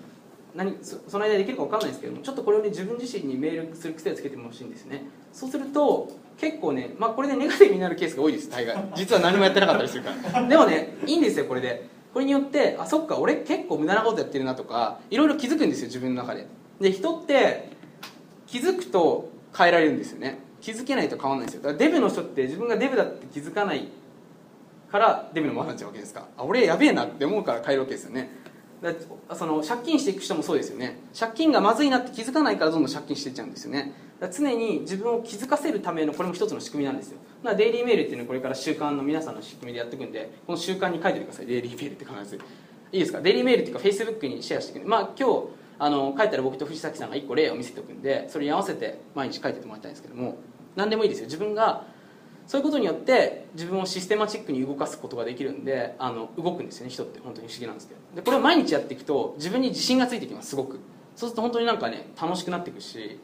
何その間できるか分かんないですけどもちょっとこれをね自分自身にメールする癖をつけてほしいんですね。そうすると結構ねまあこれでネガティブになるケースが多いです。大概。実は何もやってなかったりするから。でもねいいんですよこれで。これによってあそっか俺結構無駄なことやってるなとかいろいろ気づくんですよ自分の中で。で人って気づくと変えられるんですよね。気づけないと変わらないですよ。だからデブの人って自分がデブだって気づかないからデブのままになっちゃうわけですか。あ俺やべえなって思うから変えるわけですよね。だその借金していく人もそうですよね。借金がまずいなって気づかないからどんどん借金していっちゃうんですよね。常に自分を気づかせるためのこれも一つの仕組みなんですよ。だからデイリーメールっていうのはこれから習慣の皆さんの仕組みでやっていくんでこの習慣に書いておいてください。デイリーメールって必ず。いいですか？デイリーメールっていうかフェイスブックにシェアしていくんで。まあ今日あの書いたら僕と藤崎さんが1個例を見せておくんでそれに合わせて毎日書いててもらいたいんですけども何でもいいですよ。自分がそういうことによって自分をシステマチックに動かすことができるんであの動くんですよね人って。本当に不思議なんですけど。でこれを毎日やっていくと自分に自信がついてきますすごく。そうすると本当になんかね楽しくなっていくし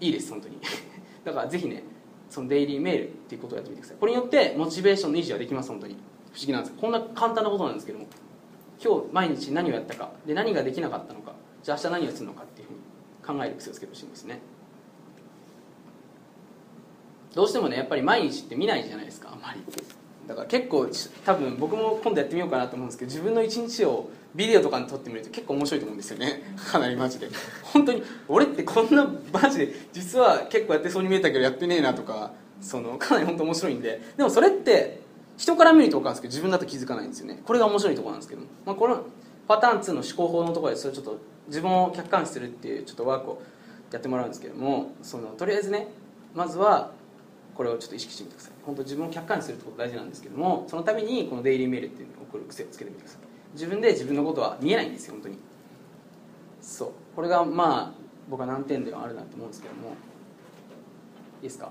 いいです本当に。だからぜひねそのデイリーメールっていうことをやってみてください。これによってモチベーションの維持はできます本当に。不思議なんです。こんな簡単なことなんですけども今日毎日何をやったかで何ができなかったのかじゃあ明日何をするのかっていうふうに考える癖をつけてほしいんですね。どうしてもねやっぱり毎日って見ないじゃないですかあんまり。だから結構多分僕も今度やってみようかなと思うんですけど自分の一日をビデオとかに撮ってみると結構面白いと思うんですよね。かなりマジで。本当に俺ってこんなマジで実は結構やってそうに見えたけどやってねえなとかそのかなり本当面白いんで。でもそれって人から見ると分かるんですけど自分だと気づかないんですよね。これが面白いところなんですけど、まあ、このパターン2の思考法のところでそれちょっと自分を客観視するっていうちょっとワークをやってもらうんですけどもそのとりあえずねまずはこれをちょっと意識してみてください。本当自分を客観視するってこと大事なんですけどもそのためにこのデイリーメールっていうのを送る癖をつけてみてください。自分で自分のことは見えないんですよ本当に。そう。これがまあ僕は難点ではあるなと思うんですけども。いいですか？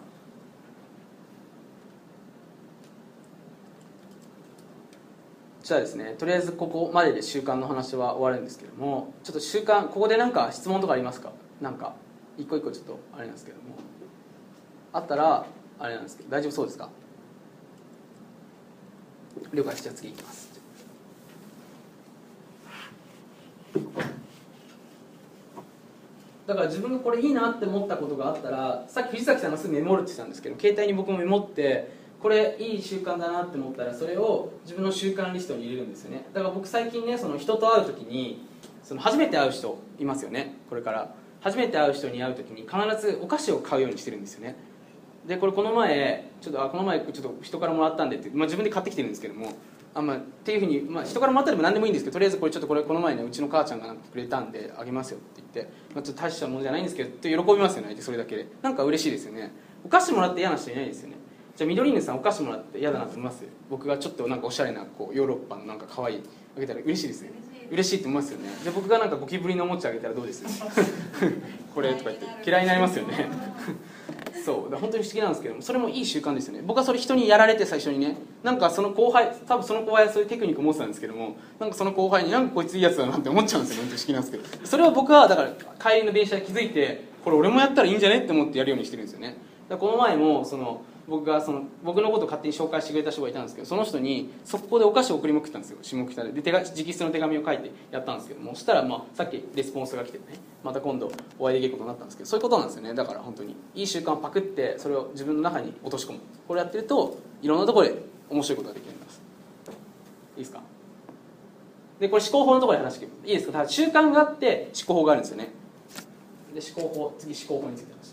じゃあですねとりあえずここまでで習慣の話は終わるんですけどもちょっと習慣ここで何か質問とかありますか？なんか一個一個ちょっとあれなんですけども。あったらあれなんですけど大丈夫そうですか？了解じゃあ次いきます。だから自分がこれいいなって思ったことがあったらさっき藤崎さんがすぐメモるって言ってたんですけど携帯に僕もメモってこれいい習慣だなって思ったらそれを自分の習慣リストに入れるんですよね。だから僕最近ねその人と会う時にその初めて会う人いますよねこれから。初めて会う人に会う時に必ずお菓子を買うようにしてるんですよね。でこれこの前ちょっとあこの前ちょっと人からもらったんでって、まあ、自分で買ってきてるんですけどもあまあ、っていうふうに、まあ、人からもらったでも何でもいいんですけどとりあえずこれちょっとこれこの前ねうちの母ちゃんがなんかくれたんであげますよって言って、まあ、ちょっと大したものじゃないんですけどって喜びますよねそれだけで。なんか嬉しいですよね。お菓子もらって嫌な人いないですよね。じゃあ緑犬さんお菓子もらって嫌だなと思います？僕がちょっとなんかおしゃれなこうヨーロッパのなんか可愛いあげたら嬉しいですね。嬉しいと思いますよね。じゃあ僕がなんかゴキブリのおもちゃあげたらどうです？これとか言って。嫌いになりますよね。そう。だ本当に不思議なんですけどもそれもいい習慣ですよね。僕はそれ人にやられて最初にね。なんかその後輩多分その後輩はそういうテクニックを持ってたんですけどもなんかその後輩になんかこいついいやつだなって思っちゃうんですよ。ね不思議なんですけど。それを僕はだから帰りの電車で気づいてこれ俺もやったらいいんじゃねって思ってやるようにしてるんですよね。だこの前もその僕がその僕のことを勝手に紹介してくれた人がいたんですけどその人に速攻でお菓子を送りまくったんですよ。下北で。で手が直筆の手紙を書いてやったんですけどもそしたら、まあ、さっきレスポンスが来てねまた今度お会いできることになったんですけどそういうことなんですよね。だから本当に。いい習慣をパクってそれを自分の中に落とし込む。これやってるといろんなところで面白いことができるようになります。いいですか？でこれ思考法のところで話していいですか？ただ習慣があって思考法があるんですよね。で思考法次思考法について話してます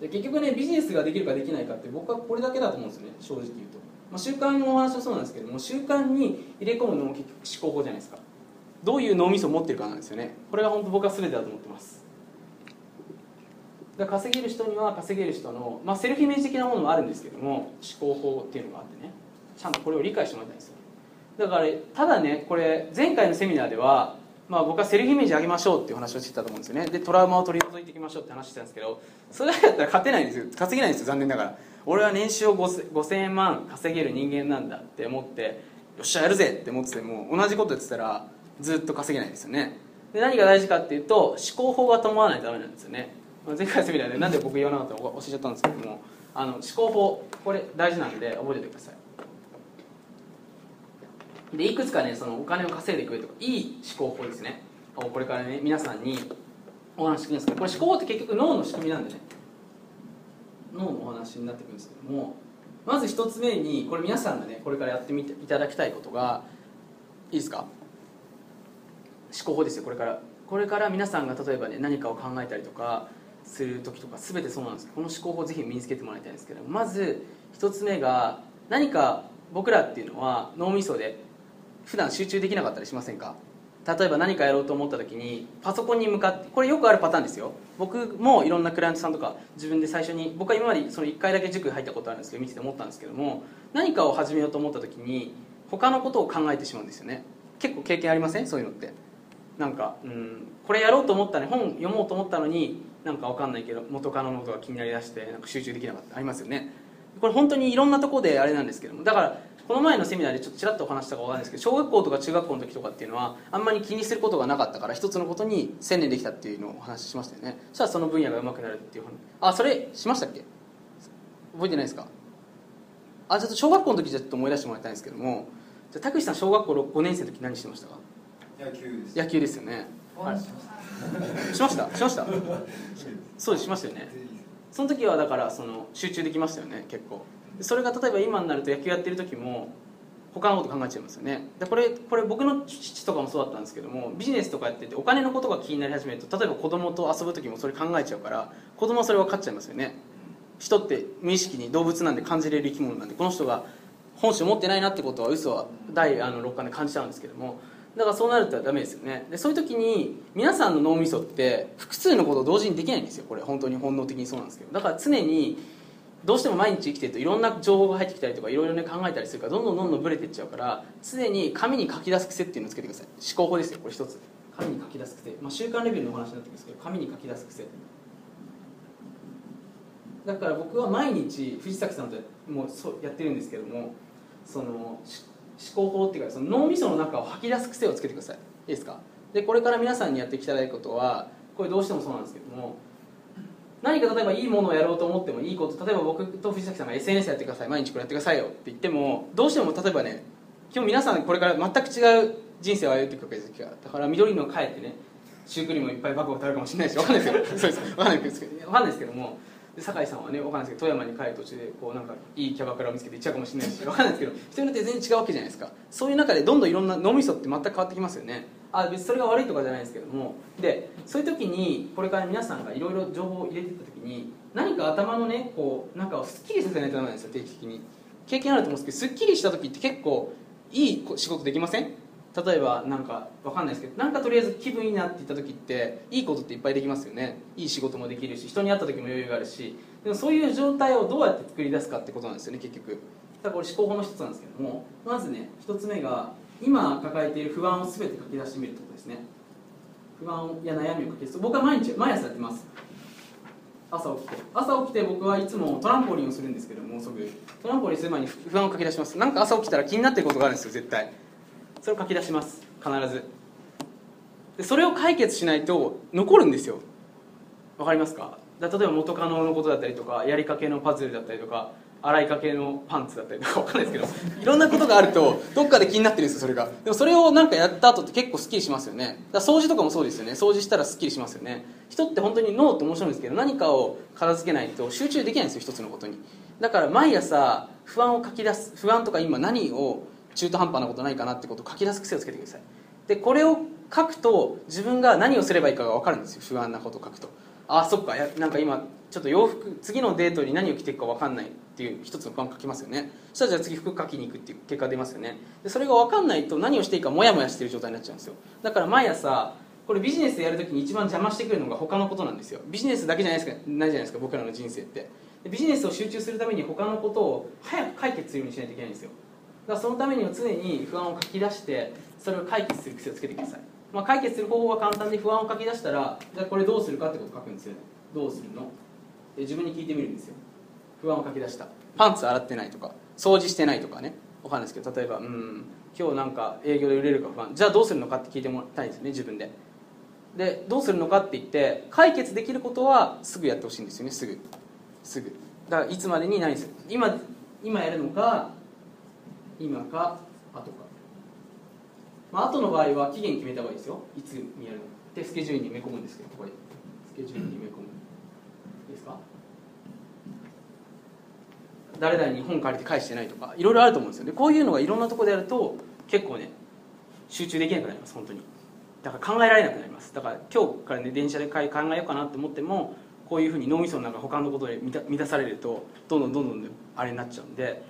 で結局ねビジネスができるかできないかって僕はこれだけだと思うんですよね正直言うと、まあ、習慣のお話はそうなんですけども習慣に入れ込むのも結局思考法じゃないですか。どういう脳みそを持ってるかなんですよね。これが本当僕は全てだと思ってます。だから稼げる人には稼げる人の、まあ、セルフイメージ的なものもあるんですけども思考法っていうのがあってね。ちゃんとこれを理解してもらいたいんですよ。だからただねこれ前回のセミナーではまあ、僕はセルフイメージ上げましょうっていう話をしてたと思うんですよね。でトラウマを取り除いていきましょうって話してたんですけどそれだけだったら勝てないんですよ。稼げないんですよ残念ながら。俺は年収を 5000, 万稼げる人間なんだって思ってよっしゃやるぜって思ってても同じことやってたらずっと稼げないんですよね。で何が大事かっていうと思考法が伴わないとダメなんですよね。前回セミナーでなんで僕言わなかったか教えちゃったんですけどもあの思考法これ大事なんで覚えておいてください。でいくつかねそのお金を稼いでいく上とかいい思考法ですね。これからね皆さんにお話してくんですけどこれ思考法って結局脳の仕組みなんでね。脳のお話になってくるんですけどもまず一つ目にこれ皆さんがねこれからやってみていただきたいことがいいですか？思考法ですよこれから。これから皆さんが例えばね何かを考えたりとかする時とか全てそうなんですけどこの思考法をぜひ身につけてもらいたいんですけどまず一つ目が何か僕らっていうのは脳みそで普段集中できなかったりしませんか？例えば何かやろうと思った時にパソコンに向かってこれよくあるパターンですよ。僕もいろんなクライアントさんとか自分で最初に僕は今までその1回だけ塾入ったことあるんですけど見てて思ったんですけども何かを始めようと思った時に他のことを考えてしまうんですよね。結構経験ありません？そういうのって。なんかうんこれやろうと思ったね本読もうと思ったのになんかわかんないけど元カノのことが気になりだしてなんか集中できなかったありますよね。これ本当にいろんなところであれなんですけどもだからこの前のセミナーでちょっとちらっとお話したかわかんないですけど小学校とか中学校の時とかっていうのはあんまり気にすることがなかったから一つのことに専念できたっていうのをお話ししましたよね。そしたらその分野が上手くなるっていう話。あそれしましたっけ？覚えてないですか？あちょっと小学校の時じゃちょっと思い出してもらいたいんですけどもじゃあ拓司さん小学校5年生の時何してましたか？野球です。野球ですよね。はいしました？しました？そうですしましたよねその時はだからその集中できましたよね結構。それが例えば今になると野球やってる時も他のこと考えちゃいますよね。でこれこれ僕の父とかもそうだったんですけどもビジネスとかやっててお金のことが気になり始めると例えば子供と遊ぶ時もそれ考えちゃうから子供はそれ分かっちゃいますよね。人って無意識に動物なんで感じれる生き物なんでこの人が本性持ってないなってことは嘘は第あの六感で感じちゃうんですけどもだからそうなるとダメですよね。でそういう時に皆さんの脳みそって複数のことを同時にできないんですよ。これ本当に本能的にそうなんですけど。だから常にどうしても毎日生きてるといろんな情報が入ってきたりとかいろいろね考えたりするからどんどんどんどんブレていっちゃうから常に紙に書き出す癖っていうのをつけてください。思考法ですよこれ一つ。紙に書き出す癖、まあ、習慣レベルのお話になってくるんですけど紙に書き出す癖。だから僕は毎日藤崎さんともうそうやってるんですけどもその思考法っていうかその脳みその中を吐き出す癖をつけてください。いいですか？でこれから皆さんにやっていきたいことはこれどうしてもそうなんですけども何か例えばいいものをやろうと思ってもいいこと例えば僕と藤崎さんが SNS やってください。毎日これやってくださいよ。って言ってもどうしても例えばね今日皆さんこれから全く違う人生を歩んでいくわけですよだから緑の帰ってねシュークリームいっぱいバカを食べるかもしれないしわかんないですよ。そうです。わかんないですけどわかんないですけども酒井さんはねわかんないですけど富山に帰る途中でこうなんかいいキャバクラを見つけて行っちゃうかもしれないしわかんないですけど人によって全然違うわけじゃないですか。そういう中でどんどんいろんな脳みそって全く変わってきますよね。あ別にそれが悪いとかじゃないですけども。でそういう時にこれから皆さんがいろいろ情報を入れていった時に何か頭のねこうなんかをすっきりさせないとダメなんですよ定期的に。経験あると思うんですけどすっきりした時って結構いい仕事できません？例えばなんかわかんないですけどなんかとりあえず気分いいなって言った時っていいことっていっぱいできますよね。いい仕事もできるし人に会った時も余裕があるし。でもそういう状態をどうやって作り出すかってことなんですよね結局。だからこれ思考法の一つなんですけどもまずね一つ目が今抱えている不安を全て書き出してみるってことですね。不安や悩みを書き出す。僕は毎日毎朝やってます。朝起きて。朝起きて僕はいつもトランポリンをするんですけどもうすぐトランポリンする前に不安を書き出します。なんか朝起きたら気になってることがあるんですよ絶対。それを書き出します。必ず。でそれを解決しないと残るんですよ。わかりますか？例えば元カノのことだったりとかやりかけのパズルだったりとか洗いかけのパンツだったりとかわかんないですけどいろんなことがあるとどっかで気になってるんですよそれが。でもそれをなんかやった後って結構スッキリしますよね。だ掃除とかもそうですよね。掃除したらスッキリしますよね。人って本当に脳って面白いんですけど何かを片付けないと集中できないんですよ一つのことに。だから毎朝不安を書き出す不安とか今何を中途半端なことないかなってことを書き出す癖をつけてください。でこれを書くと自分が何をすればいいかが分かるんですよ。不安なことを書くと。あそっか。やなんか今ちょっと洋服次のデートに何を着ていくか分かんないっていう一つの不安書きますよね。そしたらじゃあ次服書きに行くっていう結果出ますよね。でそれが分かんないと何をしていいかモヤモヤしてる状態になっちゃうんですよ。だから毎朝これビジネスでやるときに一番邪魔してくるのが他のことなんですよ。ビジネスだけじゃないですか。ないじゃないですか僕らの人生って。ビジネスを集中するために他のことを早く解決するようにしないといけないんですよ。だそのためには常に不安を書き出してそれを解決する癖をつけてください、まあ、解決する方法は簡単で不安を書き出したらじゃあこれどうするかってことを書くんですよどうするの？で自分に聞いてみるんですよ。不安を書き出した。パンツ洗ってないとか掃除してないとかね。わかんないですけど例えばうん今日なんか営業で売れるか不安。じゃあどうするのかって聞いてもらいたいんですよね自分で。でどうするのかって言って解決できることはすぐやってほしいんですよねすぐ。すぐ。だからいつまでに何する？今今やるのか今か後か。まあ後の場合は期限決めた方がいいですよ。いつにやるの。でスケジュールに埋め込むんですけどここで。スケジュールに埋め込む。ですか？誰々に本借りて返してないとかいろいろあると思うんですよ。ねこういうのがいろんなところでやると結構ね集中できなくなります。本当に。だから考えられなくなります。だから今日からね電車で考えようかなって思ってもこういうふうに脳みその中他のことで満た満たされるとどんどんどんどんあれになっちゃうんで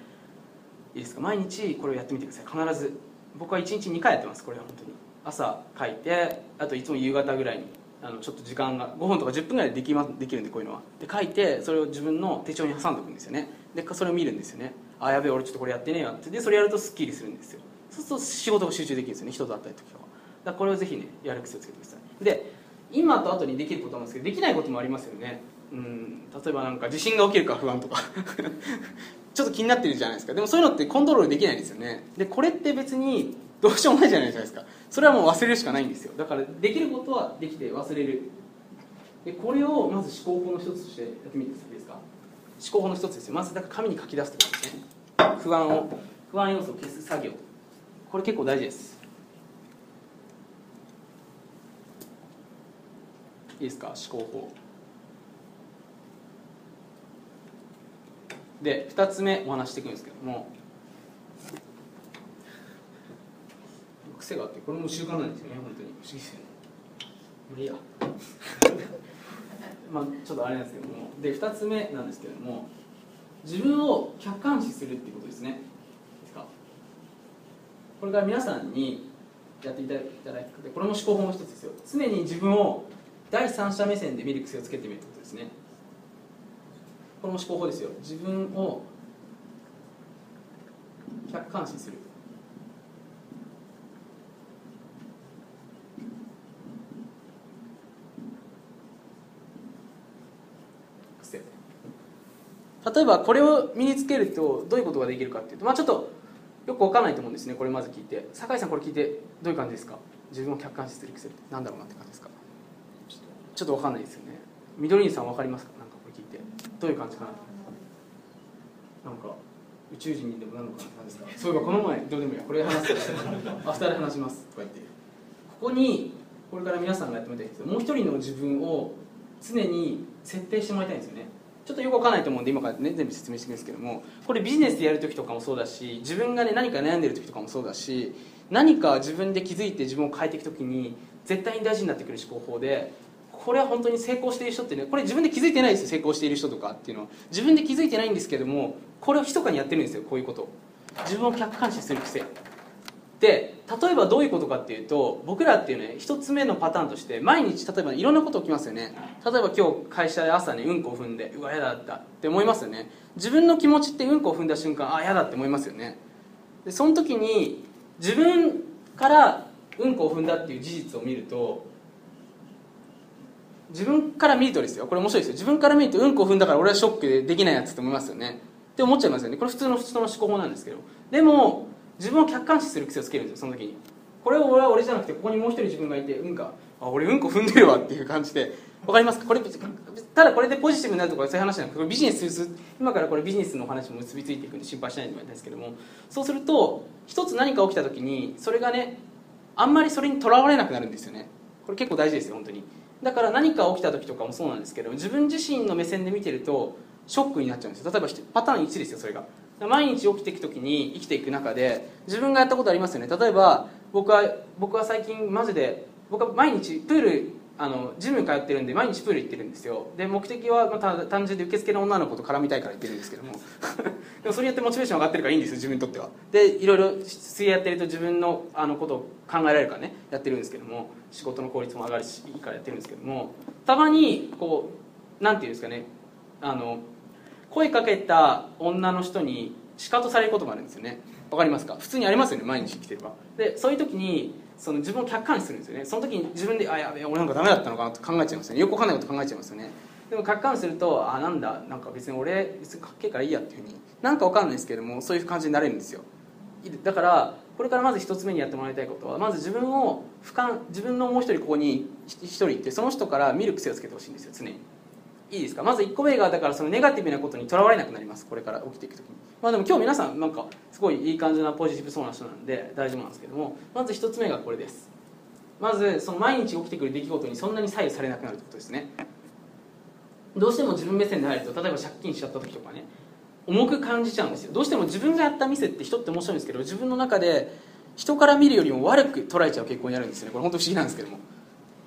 いいですか？毎日これをやってみてください。必ず。僕は1日2回やってますこれは本当に。朝書いてあといつも夕方ぐらいにあのちょっと時間が5分とか10分ぐらいででき,、ま、できるんでこういうのは。で書いてそれを自分の手帳に挟んでおくんですよね。でそれを見るんですよね。あやべえ俺ちょっとこれやってねえわって。でそれやるとスッキリするんですよ。そうすると仕事が集中できるんですよね。人と会ったりとかは。だからこれをぜひねやる癖をつけてください。で今と後にできることなんですけどできないこともありますよね。うん。例えばなんか地震が起きるか不安とか。ちょっと気になってるじゃないですか。でもそういうのってコントロールできないんですよね。でこれって別にどうしようもないじゃないですか。それはもう忘れるしかないんですよ。だからできることはできて忘れる。でこれをまず思考法の一つとしてやってみていいですか？思考法の一つですよ。まずだから紙に書き出すってことですね。不安を。不安要素を消す作業。これ結構大事です。いいですか？思考法で2つ目お話していくんですけども。癖があってこれも習慣なんですよね本当に。不思議ですよね。まあいいや。まあちょっとあれなんですけども。で2つ目なんですけども。自分を客観視するっていうことですね。いいですか。これから皆さんにやっていただいてこれも思考法の一つですよ。常に自分を第三者目線で見る癖をつけてみるってことですねこれも思考法ですよ。自分を客観視する。例えばこれを身につけるとどういうことができるかっていうとまあちょっとよくわかんないと思うんですね。これまず聞いて。酒井さんこれ聞いてどういう感じですか？自分を客観視する癖ってなんだろうなって感じですか？ちょっとわかんないですよね。緑さんわかりますか？どういう感じかな。なんか宇宙人にでもなるのかななんですか。そういえばこの前どうでもいいこれ話すアフターで話しますこうやってここにこれから皆さんがやってみたいんですけどもう一人の自分を常に設定してもらいたいんですよね。ちょっとよくわかんないと思うんで今からね全部説明していくんですけども。これビジネスでやる時とかもそうだし自分がね何か悩んでる時とかもそうだし何か自分で気づいて自分を変えていく時に絶対に大事になってくる思考法でこれは本当に成功している人ってねこれ自分で気づいてないですよ成功している人とかっていうのは。自分で気づいてないんですけどもこれを密かにやってるんですよこういうこと。自分を客観視する癖。で例えばどういうことかっていうと僕らっていうね一つ目のパターンとして毎日例えばいろんなこと起きますよね。例えば今日会社で朝ねうんこを踏んでうわ嫌だった。って思いますよね。自分の気持ちってうんこを踏んだ瞬間あ嫌だって思いますよね。でその時に自分からうんこを踏んだっていう事実を見ると自分から見るとですよ。これ面白いですよ。自分から見るとうんこ踏んだから俺はショックでできないやつって思いますよね。って思っちゃいますよね。これ普通の普通の思考法なんですけど。でも自分を客観視する癖をつけるんですよその時に。これを俺は俺じゃなくてここにもう一人自分がいてうんかあ俺うんこ踏んでるわっていう感じで。わかりますか？これただこれでポジティブになるとかそういう話じゃなくてビジネス今からこれビジネスの話も結びついていくんで心配しないでもらいたいですけども。そうすると一つ何か起きた時にそれがねあんまりそれにとらわれなくなるんですよね。これ結構大事ですよ本当に。だから何か起きた時とかもそうなんですけど自分自身の目線で見てるとショックになっちゃうんですよ。例えばパターン1ですよそれが。毎日起きていく時に生きていく中で自分がやったことありますよね。例えば僕は僕は最近マジで僕は毎日プールあのジム通ってるんで毎日プール行ってるんですよ。で目的はまた単純で受付の女の子と絡みたいから行ってるんですけども。でもそれによってモチベーション上がってるからいいんですよ自分にとっては。でいろいろ水泳やってると自分のあのことを考えられるからねやってるんですけども。仕事の効率も上がるしいいからやってるんですけども。たまにこうなんていうんですかね。あの声かけた女の人にシカトされることもあるんですよね。わかりますか？普通にありますよね毎日生きてれば。でそういう時にその自分を客観視するんですよね。その時に自分であやべえ俺なんかダメだったのかなと考えちゃいますよね。よくわかんないこと考えちゃいますよね。でも客観するとあなんだなんか別に俺別にかっけえからいいやっていうふうになんかわかんないですけどもそういう感じになれるんですよ。だからこれからまず一つ目にやってもらいたいことはまず自分を俯瞰自分のもう一人ここに一人いてその人から見る癖をつけてほしいんですよ常に。いいですか？まず1個目がだからそのネガティブなことにとらわれなくなります。これから起きていく時に。まあでも今日皆さんなんかすごいいい感じなポジティブそうな人なんで大丈夫なんですけども。まず1つ目がこれです。まずその毎日起きてくる出来事にそんなに左右されなくなるってことですね。どうしても自分目線で入ると例えば借金しちゃった時とかね。重く感じちゃうんですよ。どうしても自分がやった店って人って面白いんですけど自分の中で人から見るよりも悪く捉えちゃう傾向にあるんですよね。これ本当不思議なんですけども。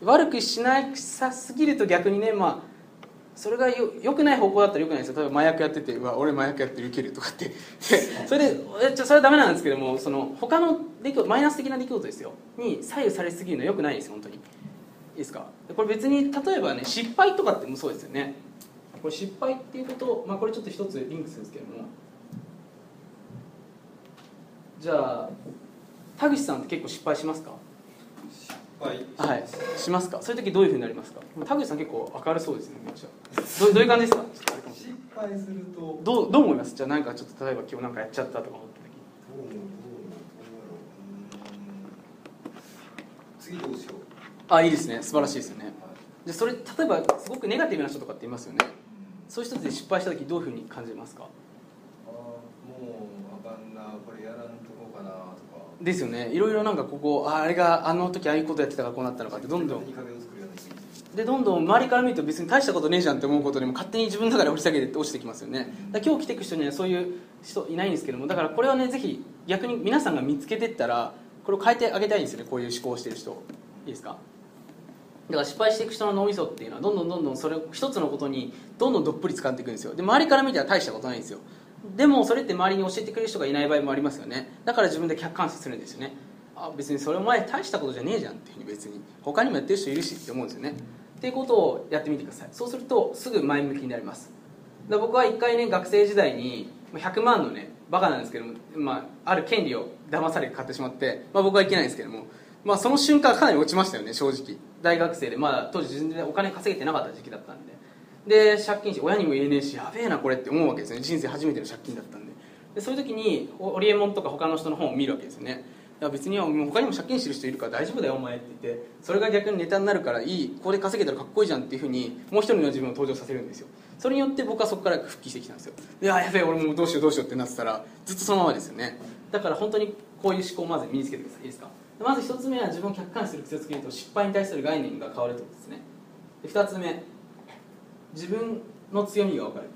悪くしなさすぎると逆にねまあそれがよよくない方向だったらよくないですよ。例えば麻薬やっててうわ俺麻薬やってるウケるとかって。それでちょそれはダメなんですけどもその他の出来事マイナス的な出来事ですよ。に左右されすぎるのはよくないですよ本当に。いいですか？これ別に例えばね失敗とかってもそうですよね。これ失敗っていうことまあこれちょっと一つリンクするんですけども。じゃあ田口さんって結構失敗しますか？失敗はい。しますか？そういう時どういうふうになりますか？田口さん結構明るそうですねめっちゃ。どうどういう感じですか？失敗すると。どうどう思います？じゃあなんかちょっと例えば今日なんかやっちゃったとか思った時。どう思う？どうやろうう？ーん次どうしよう？あいいですね。素晴らしいですよね。はいでそれ例えばすごくネガティブな人とかっていますよね。そういう人で失敗した時どういうふうに感じますかあーもうあかんなこれやらんとこかなとかですよね。いろいろなんかここああれがあの時ああいうことやってたからこうなったのかってどんどん。でどんどん周りから見ると別に大したことねえじゃんって思うことでも勝手に自分の中で掘り下げて落ちてきますよね。だ今日来ていく人にはそういう人いないんですけどもだからこれはねぜひ逆に皆さんが見つけてったらこれを変えてあげたいんですよね。こういう思考をしてる人。いいですか？だから失敗していく人の脳みそっていうのはどんどんどんどんそれを一つのことにどんどんどっぷり使っていくんですよ。で周りから見ては大したことないんですよでもそれって周りに教えてくれる人がいない場合もありますよね。だから自分で客観視するんですよね。あ別にそれお前大したことじゃねえじゃんっていうふうに別に他にもやってる人いるしって思うんですよね。っていうことをやってみてください。そうするとすぐ前向きになります。で僕は一回ね学生時代に100万のねバカなんですけども、まあ、ある権利を騙されて買ってしまって、まあ、僕はいけないんですけども、まあ、その瞬間かなり落ちましたよね正直。大学生で。まだ当時全然お金稼げてなかった時期だったんで。で借金し親にも言えねえしやべえなこれって思うわけですね。人生初めての借金だったんで。でそういう時にオリエモンとか他の人の本を見るわけですよね。いや別に他にも借金してる人いるから大丈夫だよお前って言ってそれが逆にネタになるからいいここで稼げたらかっこいいじゃんっていうふうにもう一人の自分を登場させるんですよ。それによって僕はそこから復帰してきたんですよ。いややべえ俺もうどうしようどうしようってなってたらずっとそのままですよね。だから本当にこういう思考をまず身につけてください。いいですか？まず一つ目は自分を客観視する癖をつけると失敗に対する概念が変わるということですね。で二つ目自分の強みが分かる。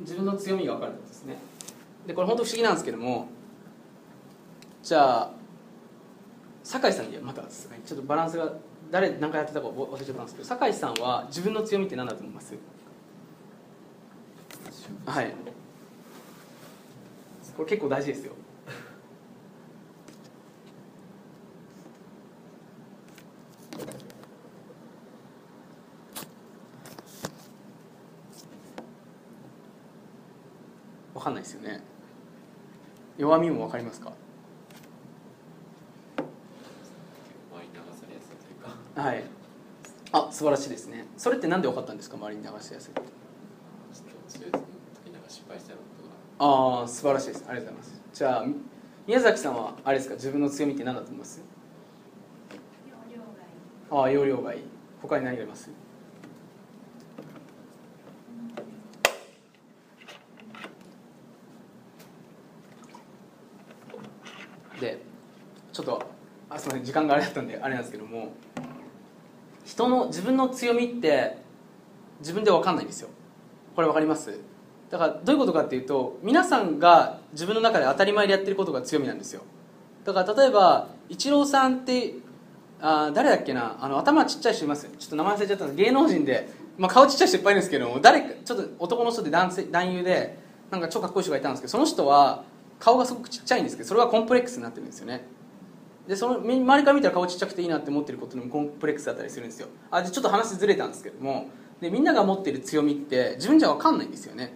自分の強みが分かることですね。でこれ本当不思議なんですけどもじゃあ酒井さんにまたちょっとバランスが誰何回やってたか忘れちゃったんですけど酒井さんは自分の強みって何だと思います？はい。これ結構大事ですよかんないですよね。弱みも分かりますか？はい。あ素晴らしいですね。それって何で分かったんですか？周りに流しやすいああ素晴らしいです。ありがとうございます。じゃあみ宮崎さんはあれですか？自分の強みって何だと思います？容量がいいああ容量がいい他に何がありますでちょっと時間があれだったんであれなんですけども人の自分の強みって自分で分かんないんですよ。これ分かります？だからどういうことかっていうと皆さんが自分の中で当たり前でやってることが強みなんですよ。だから例えばイチローさんってあ誰だっけな？あの頭ちっちゃい人いますちょっと名前忘れちゃったんです。芸能人で、まあ、顔ちっちゃい人いっぱいいるんですけども誰かちょっと男の人で男性男優でなんか超かっこいい人がいたんですけどその人は顔がすごくちっちゃいんですけどそれはコンプレックスになってるんですよね。でその周りから見たら顔ちっちゃくていいなって思ってることにもコンプレックスだったりするんですよ。あでちょっと話ずれたんですけどもでみんなが持ってる強みって自分じゃ分かんないんですよね。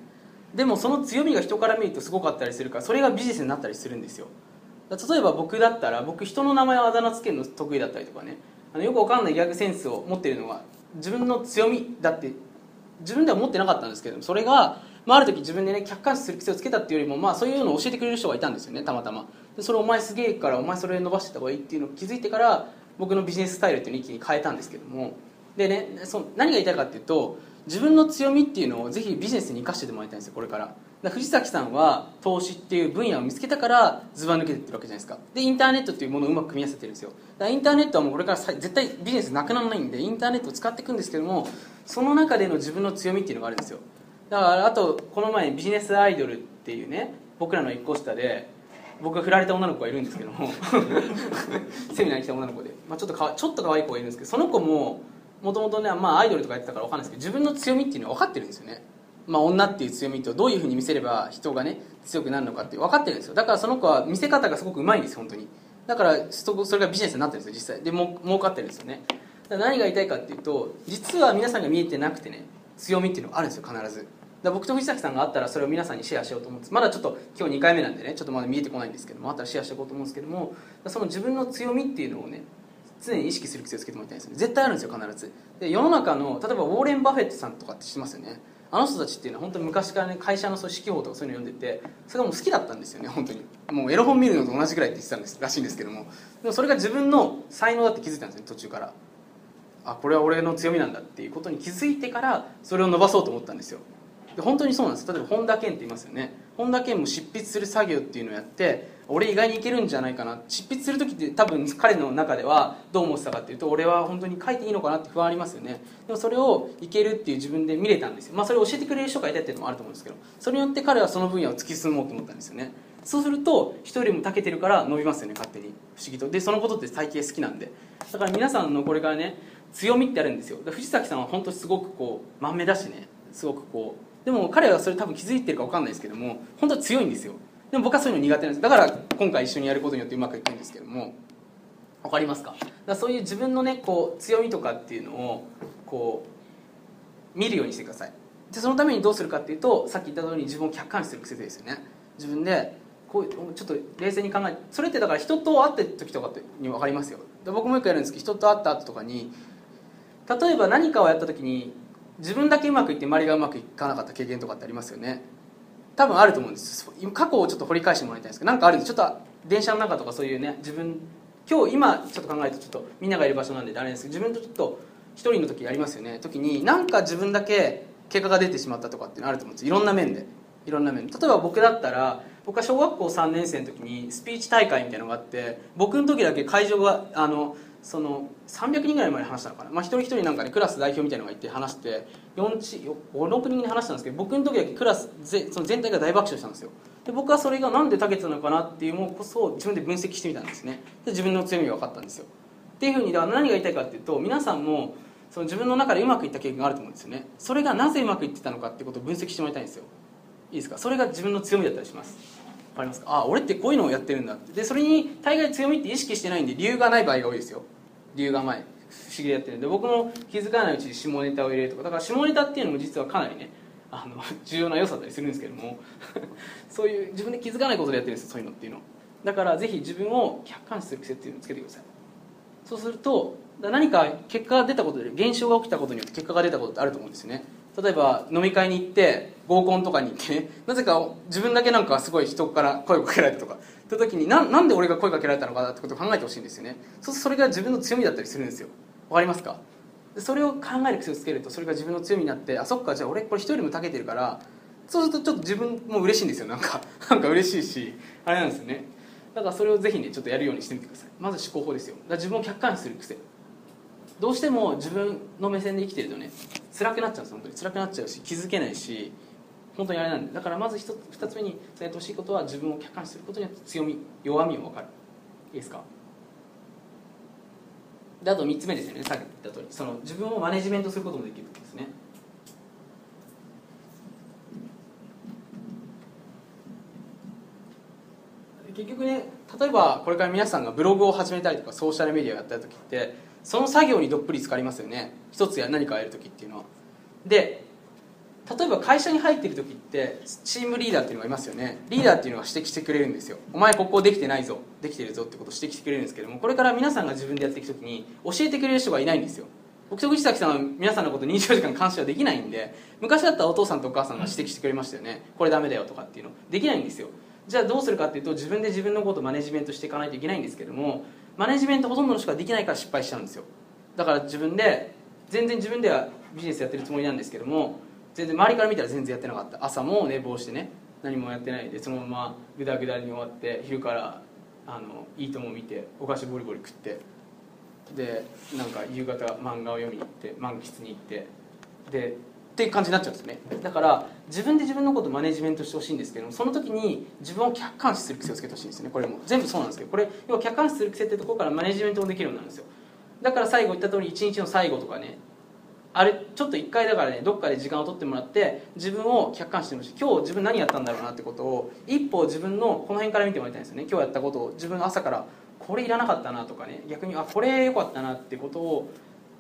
でもその強みが人から見るとすごかったりするからそれがビジネスになったりするんですよ。例えば僕だったら僕人の名前をあだ名つけるの得意だったりとかね。あのよくわかんないギャグセンスを持ってるのが自分の強みだって自分では持ってなかったんですけどもそれが、まあ、ある時自分でね客観視する癖をつけたっていうよりも、まあ、そういうのを教えてくれる人がいたんですよね。たまたま。でそれお前すげえからお前それ伸ばしてた方がいいっていうのを気づいてから僕のビジネススタイルっていうのを一気に変えたんですけども。でねそ何が言いたいかっていうと自分の強みっていうのをぜひビジネスに生かしてもらいたいんですよこれから。藤崎さんは投資っていう分野を見つけたからずば抜けてってるわけじゃないです。かでインターネットっていうものをうまく組み合わせてるんですよ。だからインターネットはもうこれから絶対ビジネスなくならないんでインターネットを使っていくんですけどもその中での自分の強みっていうのがあるんですよ。だからあとこの前ビジネスアイドルっていうね僕らの一個下で僕が振られた女の子がいるんですけども セミナーに来た女の子で、まあ、ちょっとかわちょっと可愛い子がいるんですけどその子ももともとね、まあ、アイドルとかやってたから分かんないですけど自分の強みっていうのは分かってるんですよね。まあ、女っていう強みとどういうふうに見せれば人がね強くなるのかって分かってるんですよ。だからその子は見せ方がすごくうまいんです本当に。だからそそれがビジネスになってるんですよ実際。でも儲かってるんですよね。だから何が言いたいかっていうと実は皆さんが見えてなくてね強みっていうのがあるんですよ必ず。だ僕と藤崎さんがあったらそれを皆さんにシェアしようと思うんです。まだちょっと今日2回目なんでねちょっとまだ見えてこないんですけどもあったらシェアしていこうと思うんですけどもその自分の強みっていうのをね常に意識する癖をつけてもらいたいんですよね絶対あるんですよ必ず。で世の中の例えばウォーレン・バフェットさんとかって知ってますよね。あの人たちっていうのは本当に昔からね会社の組織法とかそういうの読んでてそれがもう好きだったんですよね本当に。もうエロ本見るのと同じぐらいって言ってたんですらしいんですけども。でもそれが自分の才能だって気づいたんですね途中から。あこれは俺の強みなんだっていうことに気づいてからそれを伸ばそうと思ったんですよ。で本当にそうなんです。例えば本田健って言いますよね。本田健も執筆する作業っていうのをやって俺意外にいけるんじゃないかな。執筆する時って多分彼の中ではどう思ってたかっていうと俺は本当に書いていいのかなって不安ありますよね。でもそれをいけるっていう自分で見れたんですよ。まあそれを教えてくれる人がいたっていうのもあると思うんですけどそれによって彼はその分野を突き進もうと思ったんですよね。そうすると人よりも長けてるから伸びますよね勝手に。不思議と。でそのことって体型好きなんで。だから皆さんのこれからね強みってあるんですよ。藤崎さんは本当すごくこう満目だしね。すごくこう。でも彼はそれ多分気づいてるか分かんないですけども本当は強いんですよ。でも僕はそういうの苦手なんです。だから今回一緒にやることによってうまくいくんですけども。分かりますか？だそういう自分のねこう強みとかっていうのをこう見るようにしてください。でそのためにどうするかっていうとさっき言った通り自分を客観視する癖ですよね。自分でこうちょっと冷静に考えそれってだから人と会ってる時とかに分かりますよ。で僕もよくやるんですけど人と会った後とかに例えば何かをやった時に自分だけうまくいって周りがうまくいかなかった経験とかってありますよね？多分あると思うんです。過去をちょっと掘り返してもらいたいんですけどなんかあるんです。ちょっと電車の中とかそういうね自分今日今ちょっと考えるとちょっとみんながいる場所なんであれですけど自分とちょっと一人の時ありますよね？時になんか自分だけ結果が出てしまったとかっていうのあると思うんです。いろんな面で。いろんな面例えば僕だったら僕は小学校3年生の時にスピーチ大会みたいなのがあって僕の時だけ会場があのその300人ぐらいまで話したのかな、まあ、一人一人なんかねクラス代表みたいなのがいて話して56人で話したんですけど僕の時だけクラスぜその全体が大爆笑したんですよ。で僕はそれがなんで長けてたのかなっていうものこそ自分で分析してみたんですね。で自分の強みが分かったんですよ。っていうふうにだから何が言いたいかっていうと皆さんもその自分の中でうまくいった経験があると思うんですよね。それがなぜうまくいってたのかってことを分析してもらいたいんですよ。いいですか？それが自分の強みだったりします。わかりますか？あ俺ってこういうのをやってるんだって。でそれに大概強みって意識してないんで理由がない場合が多いですよ。理由が前不思議でやってるんで僕も気づかないうちに下ネタを入れるとかだから下ネタっていうのも実はかなりねあの 重要な良さだったりするんですけども そういう自分で気づかないことでやってるんですよそういうのっていうの。だからぜひ自分を客観視する癖っていうのをつけてください。そうすると何か結果が出たことで現象が起きたことによって結果が出たことってあると思うんですよね。例えば飲み会に行って合コンとかに行ってね なぜか自分だけなんかすごい人から声をかけられたとかって時にななんで俺が声かけられたのかなってことを考えてほしいんですよね。そうするとそれが自分の強みだったりするんですよ。わかりますか？それを考える癖をつけるとそれが自分の強みになってあそっかじゃあ俺これ人よりも長けてるからそうするとちょっと自分も嬉しいんですよ。なんか なんか嬉しいしあれなんですよね。だからそれをぜひねちょっとやるようにしてみてください。まず思考法ですよ。だから自分を客観視する癖。どうしても自分の目線で生きてるとね辛くなっちゃうんです本当に。辛くなっちゃうし気づけないし本当にあれなんで。だからまず2つ目に伝えてほしいことは自分を客観視することによって強み弱みを分かる。いいですか？であと3つ目ですよね。さっき言った通り。その自分をマネジメントすることもできるんですね。結局ね例えばこれから皆さんがブログを始めたりとかソーシャルメディアをやった時ってその作業にどっぷり浸かりますよね。一つや何かをやる時っていうのは。で例えば会社に入ってる時ってチームリーダーっていうのがいますよね。リーダーっていうのが指摘してくれるんですよ。お前ここできてないぞ。できてるぞってことを指摘してくれるんですけどもこれから皆さんが自分でやっていく時に教えてくれる人がいないんですよ。僕と藤崎さんは皆さんのこと24時間監視はできないんで昔だったらお父さんとお母さんが指摘してくれましたよね。これダメだよとかっていうの。できないんですよ。じゃあどうするかっていうと自分で自分のことをマネジメントしていかないといけないんですけどもマネジメントほとんどの人ができないから失敗しちゃうんですよ。だから自分で全然自分ではビジネスやってるつもりなんですけども全然周りから見たら全然やってなかった。朝も寝坊してね。何もやってないでそのままグダグダに終わって昼からあのいいとも見てお菓子ボリボリ食って。でなんか夕方漫画を読みに行って満喫に行って。でっていう感じになっちゃうんですね。だから自分で自分のことをマネジメントしてほしいんですけどもその時に自分を客観視する癖をつけてほしいんですね。これも。全部そうなんですけどこれ要は客観視する癖ってところからマネジメントもできるようになるんですよ。だから最後言った通り一日の最後とかねあれちょっと一回だからねどっかで時間を取ってもらって自分を客観視してほしい。今日自分何やったんだろうなってことを一歩自分のこの辺から見てもらいたいんですよね。今日やったことを。自分朝からこれいらなかったなとかね。逆にあこれ良かったなってことを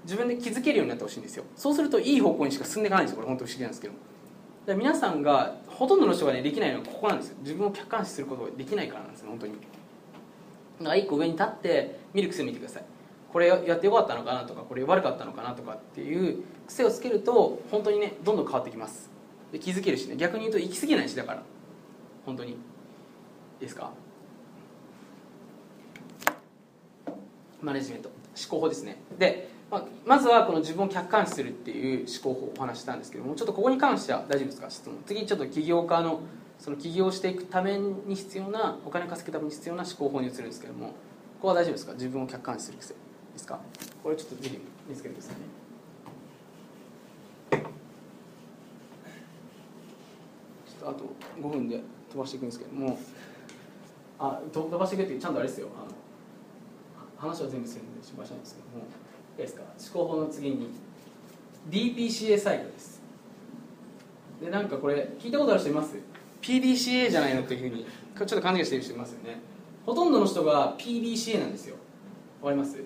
自分で気づけるようになってほしいんですよ。そうするといい方向にしか進んでいかないんですよ。これ本当不思議なんですけど。だから皆さんがほとんどの人がねできないのはここなんですよ。自分を客観視することができないからなんですよ本当に。だから一個上に立って見る癖を見てください。これやってよかったのかなとかこれ悪かったのかなとかっていう癖をつけると本当にねどんどん変わってきます。で気づけるしね。逆に言うと行き過ぎないしだから。本当に。いいですか？マネジメント。思考法ですね。で、ま、まずはこの自分を客観視するっていう思考法をお話したんですけどもちょっとここに関しては大丈夫ですか？質問。次ちょっと起業家のその起業していくために必要なお金稼ぐために必要な思考法に移るんですけどもここは大丈夫ですか？自分を客観視する癖。ですか？これちょっとぜひ見つけてくださいね。ちょっとあと5分で飛ばしていくんですけどもあ飛ばしていくってちゃんとあれですよ。あの話は全部するんで心配しないんですけどもいいですか？思考法の次に DPCA サイクルです。でなんかこれ聞いたことある人います？PDCA じゃないのっていうふうにちょっと勘違いしてる人いますよね。ほとんどの人が PDCA なんですよ。わかります？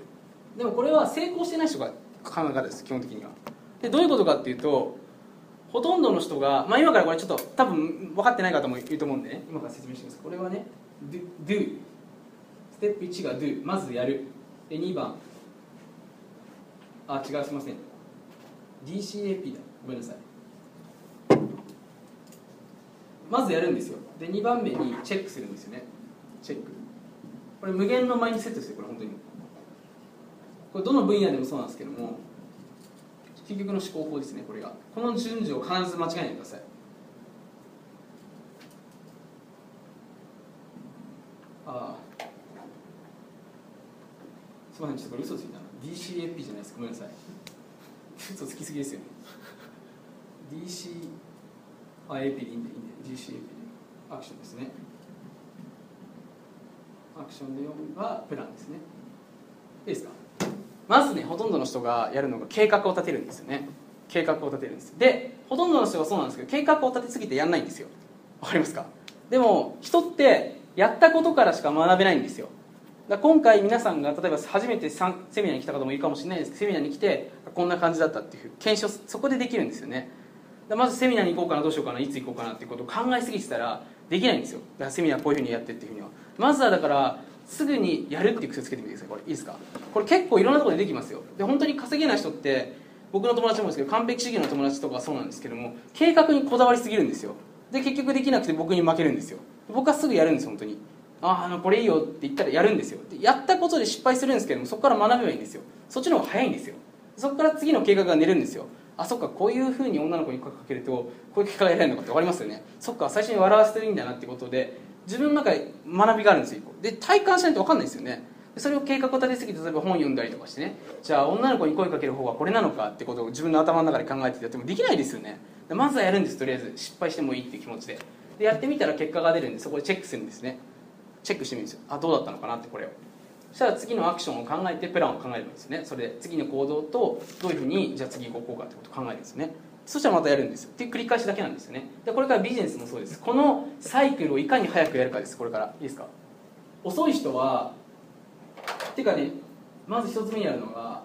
でもこれは成功してない人が考え方です基本的には。でどういうことかっていうとほとんどの人が、まあ、今からこれちょっと多分分かってない方もいると思うんでね今から説明してます。これはね do, do ステップ1が do まずやる。で2番。あ違うすいません。DCAP だ。ごめんなさい。まずやるんですよ。で2番目にチェックするんですよね。チェック。これ無限のマインドセットですよこれ本当に。これどの分野でもそうなんですけども究極の思考法ですねこれが。この順序を必ず間違えないでください。ああ。すみませんちょっとこれ嘘ついたな。DCAP じゃないです。ごめんなさい。嘘つきすぎですよね。DC あ AP でいいんでいいんで。GCAP で。アクションですね。アクションで読めばプランですね。いいですか？まずねほとんどの人がやるのが計画を立てるんですよね。計画を立てるんですでほとんどの人がそうなんですけど計画を立てすぎてやんないんですよ。わかりますか？でも人ってやったことからしか学べないんですよ。だ今回皆さんが例えば初めてセミナーに来た方もいるかもしれないです。けどセミナーに来てこんな感じだったっていう検証そこでできるんですよね。だまずセミナーに行こうかなどうしようかないつ行こうかなっていうことを考えすぎてたらできないんですよ。だからセミナーこういうふうにやってっていうふうには。まずはだからすぐにやるっていう癖つけてみてください。これいいですか？これ結構いろんなところでできますよ。で本当に稼げない人って僕の友達もですけど完璧主義の友達とかそうなんですけども計画にこだわりすぎるんですよ。で結局できなくて僕に負けるんですよ。僕はすぐやるんです本当に。ああのこれいいよって言ったらやるんですよ。でやったことで失敗するんですけどもそこから学べばいいんですよ。そっちの方が早いんですよ。そこから次の計画が練るんですよ。あそっかこういうふうに女の子に声かけるとこういう結果が得られるのかって分かりますよね。そっか最初に笑わせてるんだなってことで自分の中で学びがあるんですよで体感しないと分かんないですよね。それを計画を立てすぎて例えば本読んだりとかしてね。じゃあ女の子に声かける方がこれなのかってことを自分の頭の中で考えてやってもできないですよね。まずはやるんですとりあえず。失敗してもいいっていう気持ちで。でやってみたら結果が出るんでそこでチェックするんですね。チェックしてみるんですよ。あどうだったのかなってこれを。そしたら次のアクションを考えてプランを考えればいいんですよね。それで次の行動とどういうふうにじゃあ次行こうかってことを考えるんですね。そしたらまたやるんですよ。っていう繰り返しだけなんですよね。でこれからビジネスもそうです。このサイクルをいかに早くやるかです。これから。いいですか？遅い人はっていうかねまず一つ目にやるのが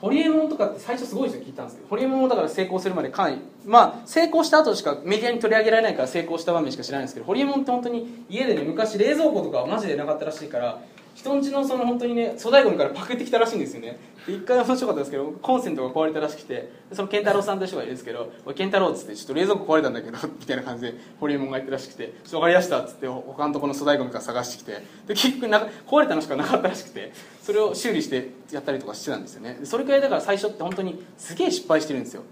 ホリエモンとかって最初すごい人聞いたんですけどホリエモンもだから成功するまでかなり。まあ成功した後しかメディアに取り上げられないから成功した場面しか知らないんですけどホリエモンって本当に家でね昔冷蔵庫とかはマジでなかったらしいから人んちのその本当にね粗大ゴミからパクってきたらしいんですよね。一回面白かったんですけどコンセントが壊れたらしくてその健太郎さんという人がいるんですけど「おい健太郎」っつって「ちょっと冷蔵庫壊れたんだけど」みたいな感じでホリエモンが言ったらしくて「ちょっと分かりました」っつって他のところの粗大ゴミから探してきてで結局な壊れたのしかなかったらしくてそれを修理してやったりとかしてたんですよね。それくらいだから最初って本当にすげえ失敗してるんですよ。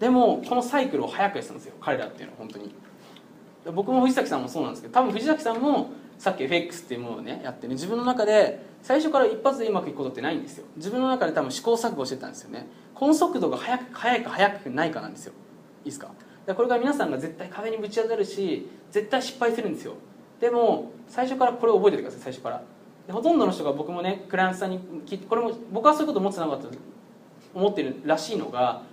でもこのサイクルを早くやってたんですよ。彼らっていうのは本当に。僕も藤崎さんもそうなんですけど多分藤崎さんもさっき FX っていうものをねやってね自分の中で最初から一発でうまくいくことってないんですよ。自分の中で多分試行錯誤してたんですよね。この速度が速く速いか速くないかなんですよ。いいですか？だかこれが皆さんが絶対壁にぶち当たるし絶対失敗するんですよ。でも最初からこれを覚えててください最初から。ほとんどの人が僕もねクライアントさんに聞いてこれも僕はそういうこと思ってなかったと思ってるらしいのが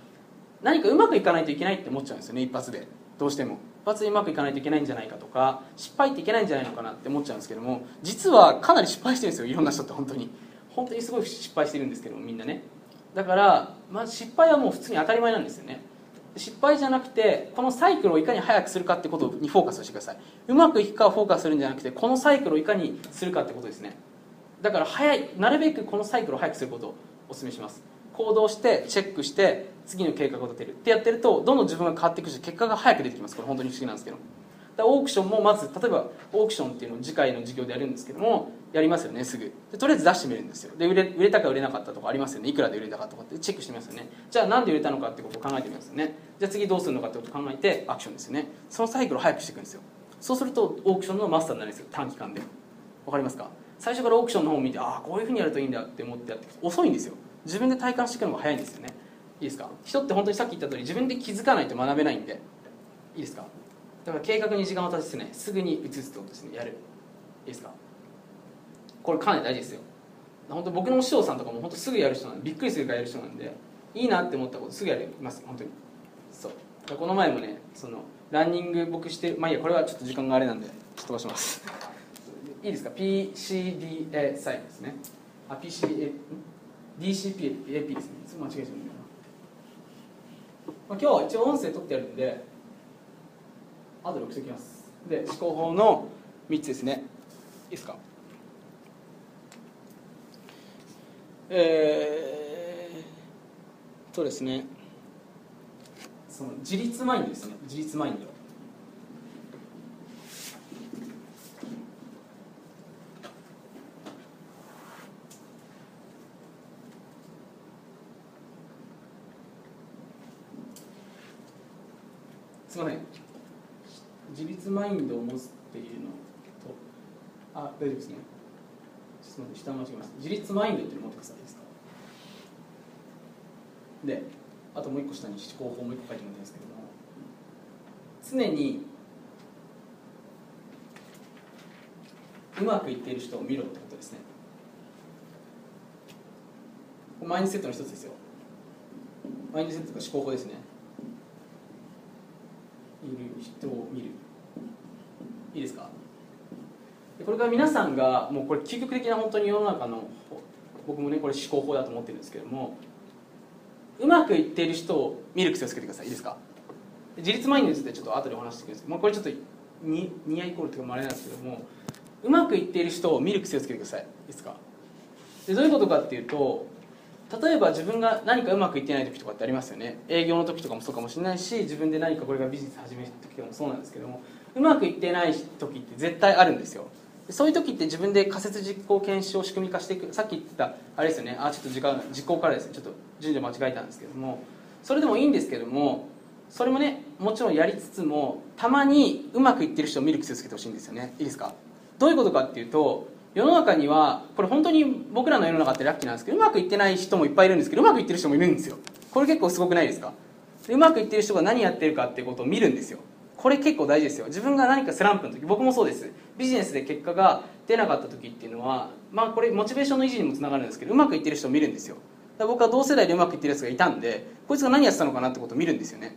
何かうまくいかないといけないって思っちゃうんですよね一発で。どうしても。発でうまくいかないといけないんじゃないかとか失敗っていけないんじゃないのかなって思っちゃうんですけども実はかなり失敗してるんですよいろんな人って本当に。本当にすごい失敗してるんですけどみんなね。だから、まあ、失敗はもう普通に当たり前なんですよね。失敗じゃなくてこのサイクルをいかに早くするかってことにフォーカスをしてください。うまくいくかをフォーカスするんじゃなくてこのサイクルをいかにするかってことですね。だから早いなるべくこのサイクルを早くすることをお勧めします。行動してチェックして次の計画を立てる。ってやってるとどんどん自分が変わっていくし結果が早く出てきます。これ本当に不思議なんですけど。だからオークションもまず例えばオークションっていうのを次回の授業でやるんですけどもやりますよねすぐ。でとりあえず出してみるんですよ。で売れ売れたか売れなかったとかありますよね。いくらで売れたかとかってチェックしてみますよね。じゃあなんで売れたのかってことを考えてみますよね。じゃあ次どうするのかってことを考えてアクションですよね。そのサイクルを早くしていくんですよ。そうするとオークションのマスターになるんですよ。短期間で。わかりますか？最初からオークションの方を見てああこういうふうにやるといいんだって思ってやって遅いんですよ。自分で体感していくのが早いんですよね。いいですか？人って本当にさっき言った通り自分で気づかないと学べないんで。いいですか？だから計画に時間を立ててねすぐに移すってことですね。やる。いいですか？これかなり大事ですよ。本当僕の師匠さんとかも本当すぐやる人なんでびっくりするからやる人なんでいいなって思ったことすぐやります。本当に。そう。この前もねそのランニング僕してまあいいやこれはちょっと時間があれなんでちょっと飛ばします。いいですか？PCDA サインですね。あ PCA DCPAP ですね。いつも間違えちゃう、まあ、今日は一応音声取ってやるんで後で送っておきます。で思考法の3つですね。いいですか？えー、とですね。その自立マインドですね。自立マインドすみません自立マインドを持つっていうのとあ大丈夫ですね。すみません下間違えました。自立マインドっていうの持ってくださいですか？であともう一個下に思考法もう一個書いてもらってるんですけども常にうまくいっている人を見ろってことですね。マインドセットの一つですよ。マインドセットとか思考法ですね。いる人を見る。いいですか？これから皆さんがもうこれ究極的な本当に世の中の僕もねこれ思考法だと思ってるんですけどもうまくいっている人を見る癖をつけてください。いいですか？自立マインドについてちょっと後でお話していくんですけど、まあ、これちょっとニアイコールというかもあれなんですけどもうまくいっている人を見る癖をつけてください。いいですか？でどういうことかっていうと例えば自分が何かうまくいってない時とかってありますよね。営業の時とかもそうかもしれないし自分で何かこれがビジネス始める時でもそうなんですけどもうまくいってない時って絶対あるんですよ。そういう時って自分で仮説実行検証仕組み化していくさっき言ってたあれですよね。あちょっと時間実行からですね。ちょっと順序間違えたんですけども。それでもいいんですけどもそれもねもちろんやりつつもたまにうまくいってる人を見る癖をつけてほしいんですよね。いいですか？どういうことかっていうと世の中にはこれ本当に僕らの世の中ってラッキーなんですけどうまくいってない人もいっぱいいるんですけどうまくいってる人もいるんですよ。これ結構すごくないですか？でうまくいってる人が何やってるかってことを見るんですよ。これ結構大事ですよ。自分が何かスランプの時僕もそうです。ビジネスで結果が出なかった時っていうのはまあこれモチベーションの維持にもつながるんですけどうまくいってる人を見るんですよ。だから僕は同世代でうまくいってるやつがいたんでこいつが何やってたのかなってことを見るんですよね。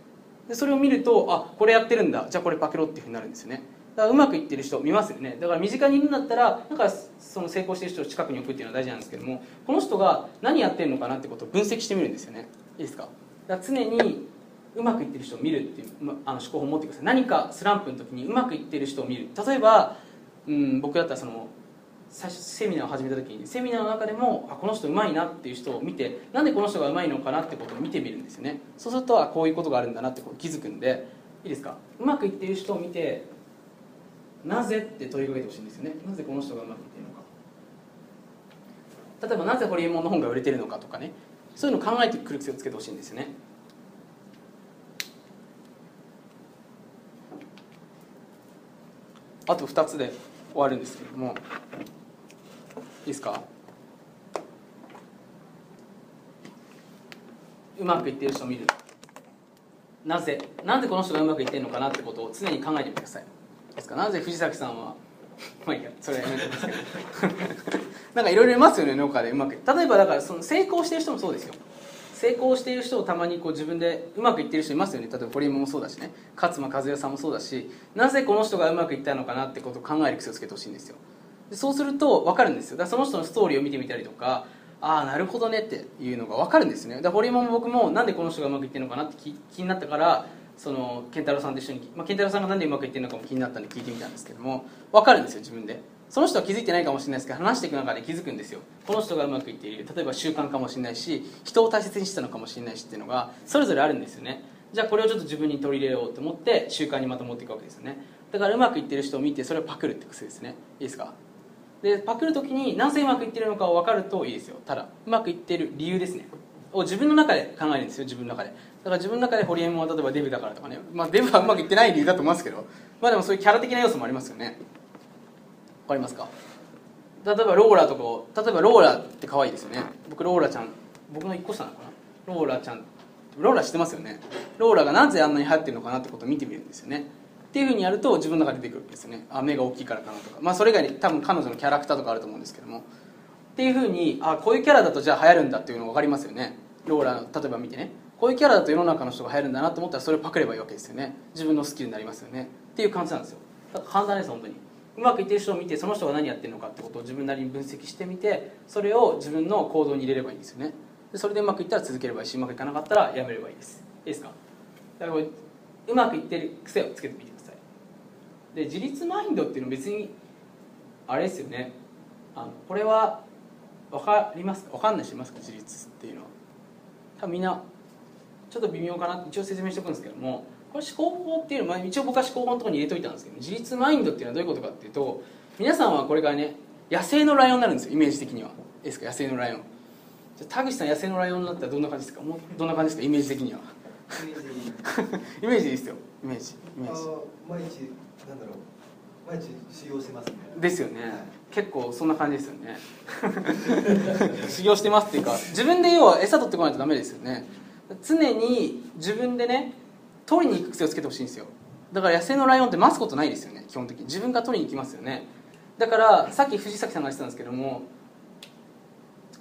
でそれを見るとあこれやってるんだ。じゃあこれパクろっていうふうになるんですよね。だからうまくいってる人見ますよね。だから身近にいるんだったらなんかその成功してる人を近くに置くっていうのは大事なんですけどもこの人が何やってるのかなってことを分析してみるんですよね。いいですか？だから常にうまくいってる人を見るっていうあの思考法を持ってください。何かスランプの時にうまくいってる人を見る。例えば、うん、僕だったらその最初セミナーを始めた時にセミナーの中でもあこの人うまいなっていう人を見てなんでこの人がうまいのかなってことを見てみるんですよね。そうするとあこういうことがあるんだなってこと気づくんでいいですか？うまくいってる人を見てなぜって問いかけてほしいんですよね。なぜこの人がうまくいっているのか。例えばなぜホリエモンの本が売れてるのかとかね。そういうのを考えてくる癖をつけてほしいんですよね。あと2つで終わるんですけれども。いいですか？うまくいってる人を見る。なぜなんでこの人がうまくいってるのかなってことを常に考えてみてください。ですか？なぜ藤崎さんは？まあいいやそれはやめてますけどなんかいろいろいますよね農家でうまく。例えばだからその成功してる人もそうですよ。成功している人をたまにこう自分でうまくいってる人いますよね。例えば堀山もそうだしね。勝間和代さんもそうだし。なぜこの人がうまくいったのかなってことを考える癖をつけてほしいんですよ。でそうすると分かるんですよ。だからその人のストーリーを見てみたりとかああなるほどねっていうのが分かるんですね。だから堀山も僕もなんでこの人がうまくいってるのかなって気気になったからその健太郎さんと一緒に、まあ、健太郎さんがなんでうまくいってるのかも気になったんで聞いてみたんですけども分かるんですよ自分で。その人は気づいてないかもしれないですけど話していく中で気づくんですよ。この人がうまくいっている。例えば習慣かもしれないし人を大切にしてたのかもしれないしっていうのがそれぞれあるんですよね。じゃあこれをちょっと自分に取り入れようと思って習慣にまた持っていくわけですよね。だからうまくいってる人を見てそれをパクるって癖ですね。いいですか？でパクる時になぜうまくいってるのかを分かるといいですよ。ただうまくいってる理由ですね。を自分の中で考えるんですよ自分の中で。だから自分の中で堀江も例えばデブだからとかね、まあ、デブはうまくいってない理由だと思いますけど。まあでもそういうキャラ的な要素もありますよね。かりますか？例えばローラとか例えばローラって可愛いですよね。僕ローラちゃん僕の1個下なのかな？ローラちゃんローラ知ってますよね？ローラがなぜあんなに流行ってるのかなってことを見てみるんですよね。っていうふうにやると自分の中で出てくるわけですよね。あ目が大きいからかなとか。まあそれ以外に多分彼女のキャラクターとかあると思うんですけども。っていうふうにあこういうキャラだとじゃあ流行るんだっていうの分かりますよね。ローラの例えば見てね。こういうキャラだと世の中の人が流行るんだなと思ったらそれをパクればいいわけですよね。自分のスキルになりますよね。っていう感じなんですよ。だから簡単です本当に。うまくいってる人を見てその人が何やってるのかってことを自分なりに分析してみてそれを自分の行動に入れればいいんですよね。でそれでうまくいったら続ければいいしうまくいかなかったらやめればいいです。いいですか？だからうまくいってる癖をつけてみてください。で自立マインドっていうのは別にあれですよね。あのこれは分かりますか？分かんない人いますか？自立っていうのは。多分みんなちょっと微妙かな一応説明しておくんですけどもこれ思考法っていうのは一応僕は思考法のところに入れといたんですけど自立マインドっていうのはどういうことかっていうと皆さんはこれからね野生のライオンになるんですよイメージ的には。いいですか？野生のライオン。じゃあ田口さん野生のライオンになったらどんな感じですか？もうどんな感じですか？イメージ的には。イメージ。でいいですよ。イメージ。イメージ。あ毎日なんだろう。毎日修行してますね。ですよね。結構そんな感じですよね。修行してますっていうか自分で要は餌取ってこないとダメですよね。常に自分でね取りに行く癖をつけてほしいんですよ。だから野生のライオンって待つことないですよね基本的に。自分が取りに行きますよね。だからさっき藤崎さんが言ってたんですけども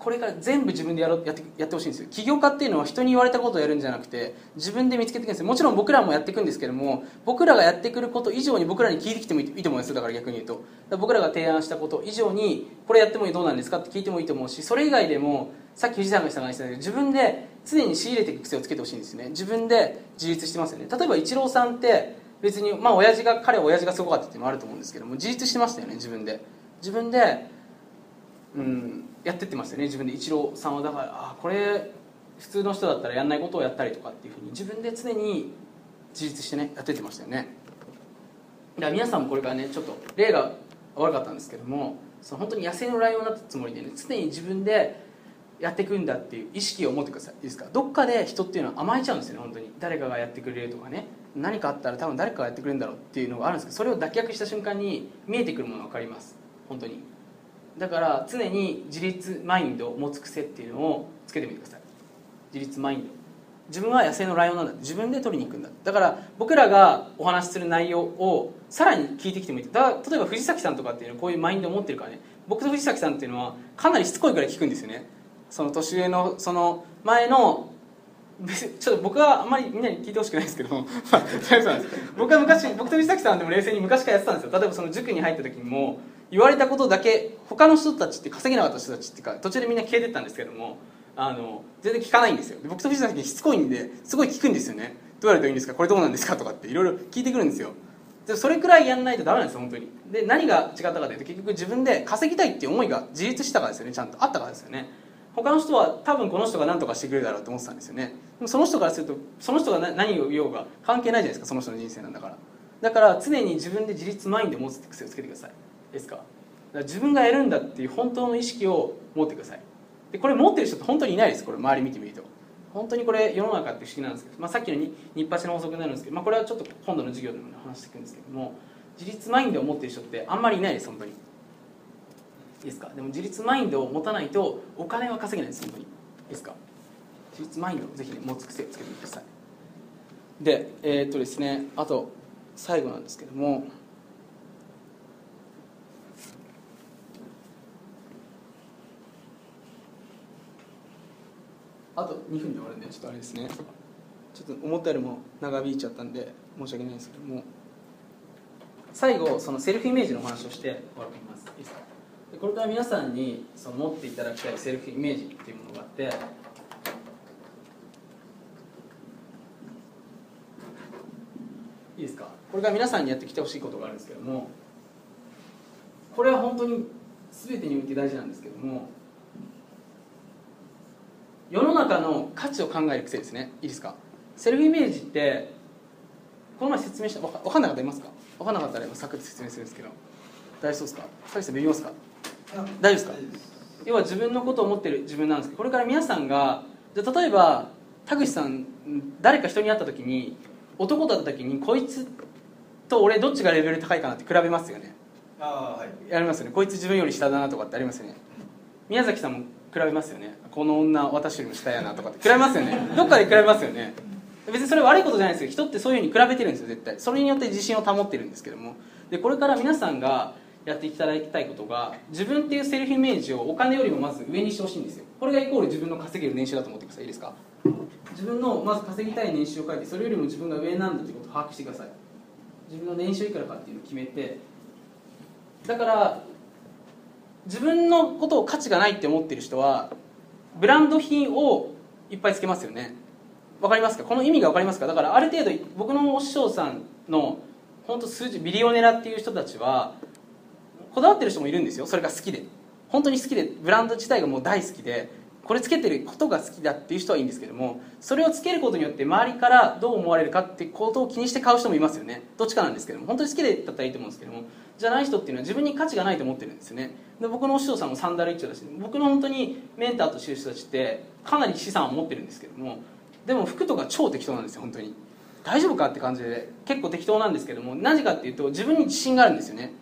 これから全部自分でやろうやってやってほしいんですよ。起業家っていうのは人に言われたことをやるんじゃなくて自分で見つけていくんですもちろん僕らもやっていくんですけども僕らがやってくること以上に僕らに聞いてきてもいいと思うんですだから逆に言うと。僕らが提案したこと以上にこれやってもいいどうなんですかって聞いてもいいと思うしそれ以外でもさっき藤さんが言ってたんですけど自分で常に仕入れていく癖をつけてほしいんですよね。自分で自立してますよね。例えばイチローさんって別にまあ親父が彼は親父がすごかったっていうのもあると思うんですけども自立してましたよね自分で。自分でうんやってってましたよね。自分でイチローさんはだからあこれ普通の人だったらやんないことをやったりとかっていうふうに自分で常に自立してねやってってましたよね。だから皆さんもこれからねちょっと例が悪かったんですけどもその本当に野生のライオンになったつもりでね常に自分でやっていくんだっていう意識を持ってください。いいですか？どっかで人っていうのは甘えちゃうんですよね本当に。誰かがやってくれるとかね。何かあったら多分誰かがやってくれるんだろうっていうのがあるんですけどそれを脱却した瞬間に見えてくるものが分かります。本当に。だから常に自立マインドを持つ癖っていうのをつけてみてください。自立マインド。自分は野生のライオンなんだ。自分で取りに行くんだ。だから僕らがお話しする内容をさらに聞いてきてもいい。だ例えば藤崎さんとかっていうのはこういうマインドを持ってるからね。僕と藤崎さんっていうのはかなりしつこいぐらい聞くんですよね。その年上のその前のちょっと僕はあんまりみんなに聞いてほしくないですけど、まあ、そうなんです。僕は昔僕と藤崎さんでも冷静に昔からやってたんですよ。例えばその塾に入った時にも言われたことだけ他の人たちって稼げなかった人たちっていうか途中でみんな消えてったんですけどもあの全然聞かないんですよ。僕と藤崎しつこいんですごい聞くんですよね。どうやるといいんですか？これどうなんですか？とかっていろいろ聞いてくるんですよ。でそれくらいやんないとダメなんですよ本当に。で何が違ったかというと結局自分で稼ぎたいっていう思いが自立したからですよねちゃんと。あったからですよね。他の人は多分この人が何とかしてくれるだろうと思ってたんですよね。でもその人からするとその人が何何を言おうが関係ないじゃないですかその人の人生なんだから。だから常に自分で自立マインドを持つって癖をつけてください。ですか？自分がやるんだっていう本当の意識を持ってください。でこれ持ってる人って本当にいないです。これ周り見てみると。本当にこれ世の中って不思議なんですけど、まあ、さっきのに日八の法則になるんですけど、まあ、これはちょっと今度の授業でも話していくんですけども。自立マインドを持ってる人ってあんまりいないです。本当に。いいですか？でも自立マインドを持たないとお金は稼げないです。本当に。いいですか？自立マインドをぜひ、ね、持つ癖をつけてください。でえーっとですねあと最後なんですけども。あと2分で終わるんでちょっとあれですね。ちょっと思ったよりも長引いちゃったんで申し訳ないんですけども最後そのセルフイメージの話をして終わります。いいですか？でこれから皆さんにその持っていただきたいセルフイメージっていうものがあっていいですか？これから皆さんにやってきてほしいことがあるんですけどもこれは本当に全てにおいて大事なんですけども世の中の価値を考える癖ですね。いいですか？セルフイメージってこの前説明したわか分かんなかったらいますか？分かんなかったら今サクッと説明するんですけど。大丈夫ですか？さっきさんビビますか？大丈夫です。か要は自分のことを思ってる自分なんですけどこれから皆さんがじゃあ例えば田口さん誰か人に会った時に男だった時にこいつと俺どっちがレベル高いかなって比べますよね。ああはい。やりますよね。こいつ自分より下だなとかってありますよね。宮崎さんも比べますよね。この女私よりも下やなとかって。比べますよね。どっかで比べますよね。別にそれ悪いことじゃないですけど人ってそういうふうに比べてるんですよ絶対。それによって自信を保ってるんですけども。でこれから皆さんがやっていただきたいことが自分っていうセルフイメージをお金よりもまず上にしてほしいんですよ。これがイコール自分の稼げる年収だと思ってください。いいですか？自分のまず稼ぎたい年収を書いてそれよりも自分が上なんだということを把握してください。自分の年収いくらかっていうのを決めて。だから自分のことを価値がないって思ってる人はブランド品をいっぱいつけますよね。わかりますか？この意味がわかりますか？だからある程度僕のお師匠さんの本当数字ビリオネラっていう人たちはこだわってる人もいるんですよ。それが好きで。本当に好きでブランド自体がもう大好きでこれつけてることが好きだっていう人はいいんですけどもそれをつけることによって周りからどう思われるかってことを気にして買う人もいますよね。どっちかなんですけども。本当に好きでだったらいいと思うんですけどもじゃない人っていうのは自分に価値がないと思ってるんですね。で僕のお師匠さんもサンダル一丁だし僕の本当にメンターとしてる人たちってかなり資産を持ってるんですけどもでも服とか超適当なんですよ本当に。大丈夫かって感じで結構適当なんですけどもなぜかっていうと自分に自信があるんですよね。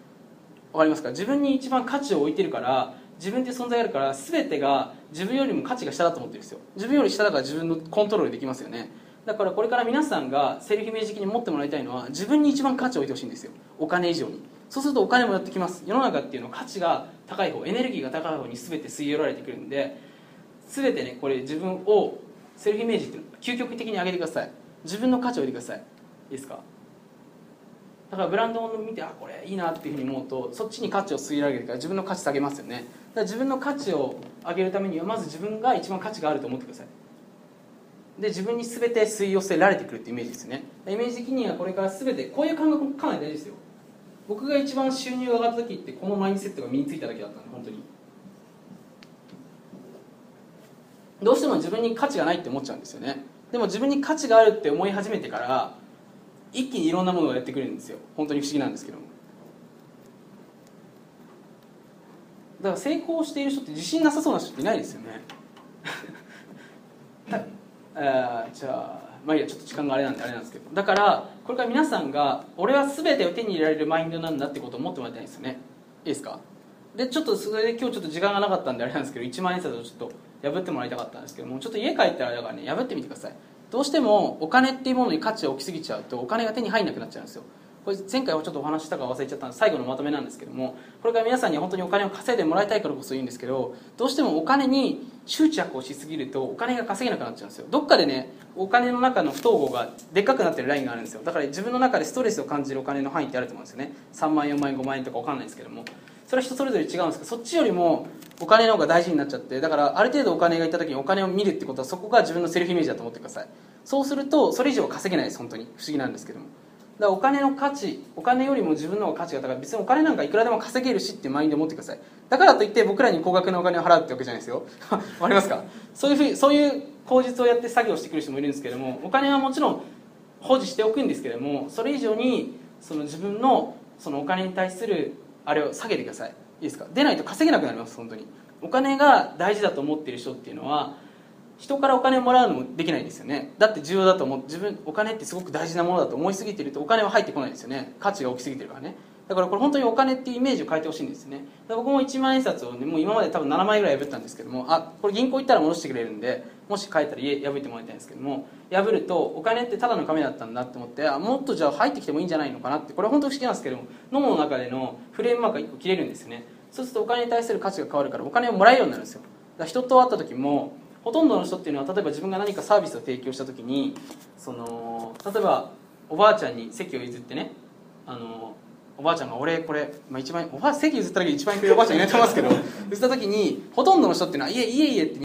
わかりますか？自分に一番価値を置いてるから自分って存在あるから全てが自分よりも価値が下だと思ってるんですよ。自分より下だから自分のコントロールできますよね。だからこれから皆さんがセルフイメージ的に持ってもらいたいのは自分に一番価値を置いてほしいんですよ。お金以上に。そうするとお金もやってきます。世の中っていうのは価値が高い方エネルギーが高い方に全て吸い寄られてくるんで全てねこれ自分をセルフイメージっていうの究極的に上げてください。自分の価値を置いてください。いいですか？だからブランドを見てあこれいいなっていうふうに思うとそっちに価値を吸い上げるから自分の価値下げますよね。だから自分の価値を上げるためにはまず自分が一番価値があると思ってください。で自分に全て吸い寄せられてくるってイメージですね。イメージ的にはこれから全てこういう感覚もかなり大事ですよ。僕が一番収入が上がった時ってこのマインセットが身についただけだったんで本当に。どうしても自分に価値がないって思っちゃうんですよね。でも自分に価値があるって思い始めてから一気にいろんなものがやってくるんですよ。本当に不思議なんですけども。だから成功している人って自信なさそうな人っていないですよね。あじゃあまあいいやちょっと時間があれなんであれなんですけど。だからこれから皆さんが俺は全てを手に入れられるマインドなんだってことを思ってもらいたいんですよね。いいですか？でちょっとそれで今日ちょっと時間がなかったんであれなんですけど1万円札をちょっと破ってもらいたかったんですけどもちょっと家帰ったらだからね破ってみてください。どうしてもお金っていうものに価値が大きすぎちゃうとお金が手に入んなくなっちゃうんですよ。これ前回はちょっとお話ししたか忘れちゃったんで最後のまとめなんですけどもこれから皆さんに本当にお金を稼いでもらいたいからこそ言うんですけどどうしてもお金に執着をしすぎるとお金が稼げなくなっちゃうんですよ。どっかでねお金の中の不統合がでっかくなってるラインがあるんですよ。だから自分の中でストレスを感じるお金の範囲ってあると思うんですよね。3万円4万円5万円とか分かんないですけども。それは人それぞれ違うんですけどそっちよりもお金の方が大事になっちゃって。だからある程度お金がいった時にお金を見るってことはそこが自分のセルフイメージだと思ってください。そうするとそれ以上稼げないです本当に。不思議なんですけども。らお金の価値お金よりも自分の方が価値が高い。別にお金なんかいくらでも稼げるしっていうマインド持ってください。だからといって僕らに高額なお金を払うってわけじゃないですよ。わかりますか？そういうふうそういう口実をやって作業してくる人もいるんですけどもお金はもちろん保持しておくんですけどもそれ以上にその自分のそのお金に対するあれを下げてください。いいですか？出ないと稼げなくなります本当に。お金が大事だと思っている人っていうのは人からお金をもらうのもできないんですよね。だって重要だと思う。自分お金ってすごく大事なものだと思いすぎてるとお金は入ってこないですよね。価値が大きすぎてるからね。だからこれ本当にお金っていうイメージを変えてほしいんですね。僕も1万円札をねもう今まで多分7枚ぐらい破ったんですけどもあこれ銀行行ったら戻してくれるんでもし帰ったら家破ってもらいたいんですけども破るとお金ってただの紙だったんだって思ってあもっとじゃあ入ってきてもいいんじゃないのかなってこれ本当不思議なんですけども脳の中でのフレームワークが1個切れるんですよね。そうするとお金に対する価値が変わるからお金をもらえるようになるんですよ。だから人と会った時もほとんどの人っていうのは例えば自分が何かサービスを提供した時にその例えばおばあちゃんに席を譲ってねあのおばあちゃんが俺これ、まあ、一番おばあ席譲っただけで一番くおばあちゃんいないと思いますけど譲った時にほとんどの人っていうのは「いえいえいえ」って